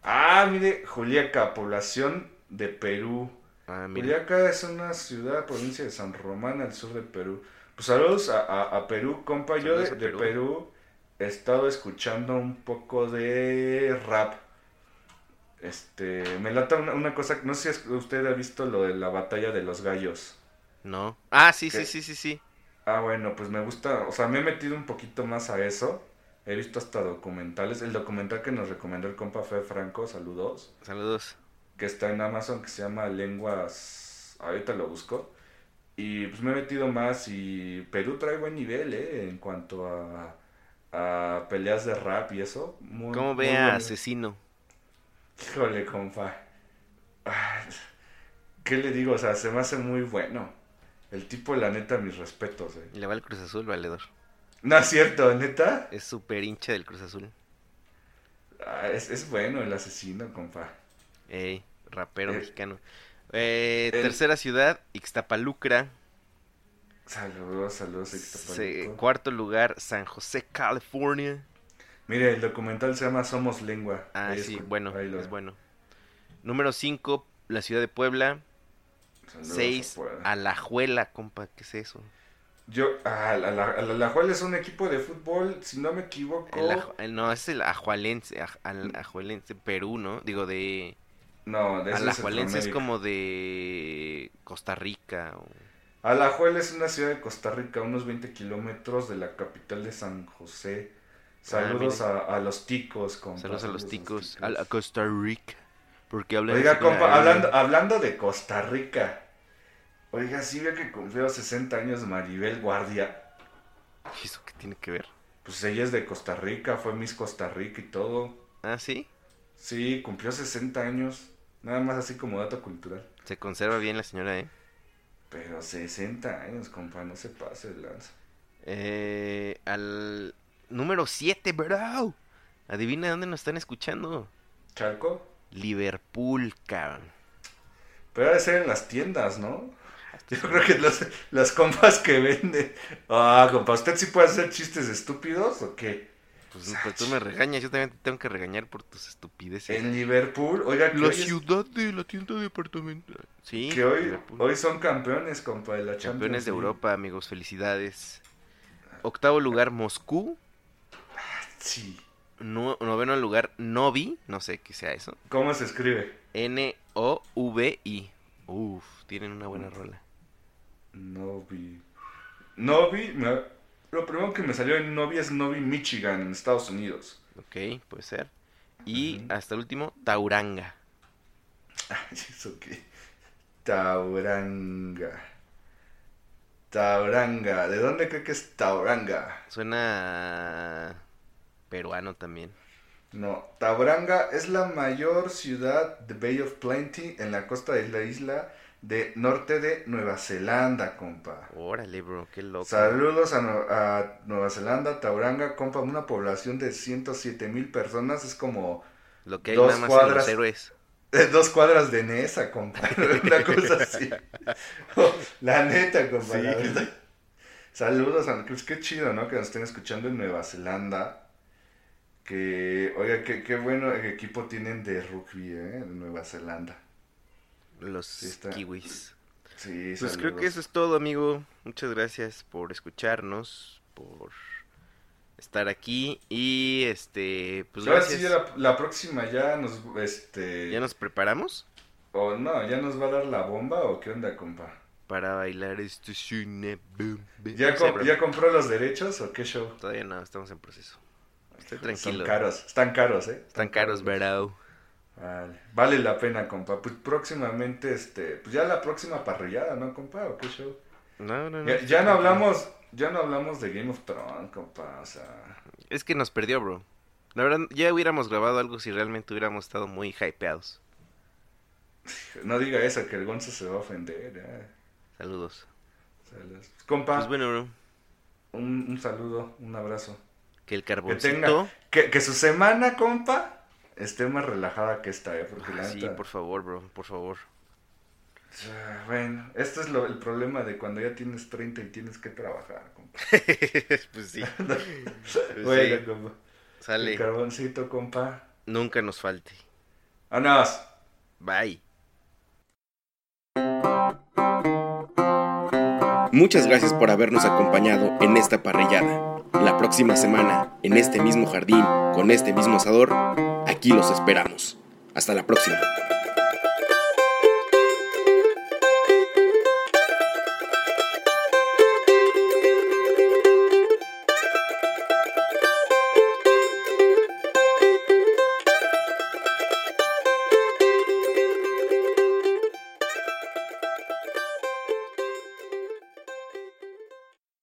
Ah, mire, Juliaca, población de Perú. Ah. Juliaca es una ciudad, provincia de San Román, al sur de Perú. Pues saludos a, a- a Perú, compa. Yo de. Perú he estado escuchando un poco de rap. Este, me lata una, una cosa, no sé si usted ha visto lo de la batalla de los gallos. No. Ah, sí, ¿Qué? sí, sí, sí, sí. Ah, bueno, pues me gusta, o sea, me he metido un poquito más a eso. He visto hasta documentales. El documental que nos recomendó el compa Fe Franco, saludos, Saludos. que está en Amazon, que se llama Lenguas, ahorita lo busco. Y pues me he metido más y Perú trae buen nivel, ¿eh? En cuanto a, a peleas de rap y eso. Muy, ¿Cómo muy ve a. Asesino? Híjole, compa. Ay, ¿Qué le digo? O sea, se me hace muy bueno. El tipo, la neta, mis respetos, eh. Le va el Cruz Azul, valedor. No es cierto, neta. Es súper hincha del Cruz Azul. Ah, es, es bueno el asesino, compa. Ey, rapero Eh, mexicano. Eh, el- Tercera ciudad, Ixtapalucra. Saludos, saludos. Ixtapaluco. cuarto lugar, San José, California. Mire, el documental se llama Somos Lengua. Ah, Ahí sí, escu- bueno, es bueno. Número 5, la ciudad de Puebla. Saludos a 6, Puebla. Alajuela, compa, ¿qué es eso? Yo, ah, la, la, la, Alajuela es un equipo de fútbol, si no me equivoco. El el- no, es el Ajualense, aj- al- Ajuelense, Perú, ¿no? Digo, de... No, de eso es es como de Costa Rica. o- Alajuela es una ciudad de Costa Rica, unos 20 kilómetros de la capital de San José. Saludos Ah, a, a los ticos, compa. Saludos a los saludos ticos. A, a Costa Rica. Porque Oiga, compa, hablando, hablando de Costa Rica. Oiga, sí ve que cumplió 60 años Maribel Guardia. ¿Y ¿Eso qué tiene que ver? Pues ella es de Costa Rica, fue Miss Costa Rica y todo. Ah, ¿sí? Sí, cumplió 60 años. Nada más así como dato cultural. Se conserva bien la señora, ¿eh? Pero 60 años, compa, no se pase de lanza. Eh, al número 7, bro. Adivina dónde nos están escuchando. ¿Chalco? Liverpool, cabrón. Pero ha de ser en las tiendas, ¿no? Yo creo que los, las compas que venden. Ah, compa, ¿usted sí puede hacer chistes estúpidos o qué? Pues, pues tú me regañas, yo también te tengo que regañar por tus estupideces. En Liverpool, oiga, que La hoy, es- ciudad de la tienda departamental. Sí, que hoy, Liverpool. hoy son campeones, compa, de la Champions campeones de League. Europa, amigos, felicidades. Octavo lugar, Moscú. Sí. No- noveno lugar, Novi. No sé qué sea eso. ¿Cómo se escribe? N-O-V-I. Uf, tienen una buena rola. Novi. Novi, me- lo primero que me salió en Novi es Novi, Michigan, en Estados Unidos. Ok, puede ser. Y hasta el último, Tauranga. Ay, ¿Eso qué? Tauranga. Tauranga. ¿De dónde cree que es Tauranga? Suena peruano también. No, Tauranga es la mayor ciudad de Bay of Plenty en la costa de la isla de norte de Nueva Zelanda, compa. Órale, bro, qué loco. Saludos a, Nue- a Nueva Zelanda, Tauranga, compa, una población de 107 mil personas, es como Lo que hay dos nada más en cuadras. los héroes. eh, dos cuadras de Nesa, compa, una cosa así. la neta, compa, la Sí. verdad. Saludos a pues qué chido, ¿no? Que nos estén escuchando en Nueva Zelanda. Que, oiga, qué, qué bueno equipo tienen de rugby, ¿eh? En Nueva Zelanda. Los Sí, kiwis. Sí, Pues creo que eso es todo, amigo. Muchas gracias por escucharnos, por estar aquí y este, pues Ahora gracias. sí, la, la próxima ya nos, este... ¿Ya nos preparamos O no, ¿ya nos va a dar la bomba o qué onda, compa? para bailar este cine? boom, boom? ¿Ya, No sé, com- bro. ¿Ya compró los derechos o qué show? Todavía no, estamos en proceso. Estoy tranquilo. caros, están caros, ¿eh? Están caros, bro. Vale, vale la pena, compa. Pues próximamente, este, pues ya la próxima parrillada, ¿no, compa? ¿O qué show? No, no, no. Ya, no hablamos, ya no hablamos de Game of Thrones, compa, o sea... Es que nos perdió, bro. La verdad, ya hubiéramos grabado algo si realmente hubiéramos estado muy hypeados. No diga eso, que el Gonzo se va a ofender, ¿eh? Saludos. Los- Compa, Pues bueno, bro. un, un saludo, un abrazo. Que el Que carboncito. tenga, que, que su semana, compa, esté más relajada que esta, ¿eh? Porque Ah, la sí, neta- por favor, bro, por favor. Ah, Bueno, esto es lo, el problema de cuando ya tienes 30 y tienes que trabajar, compa. pues sí. Bueno, sí. compa. Sale. El carboncito, compa. Nunca nos falte. ¡Vámonos! Bye. Muchas gracias por habernos acompañado en esta parrillada. La próxima semana, en este mismo jardín, con este mismo asador, aquí los esperamos. Hasta la próxima.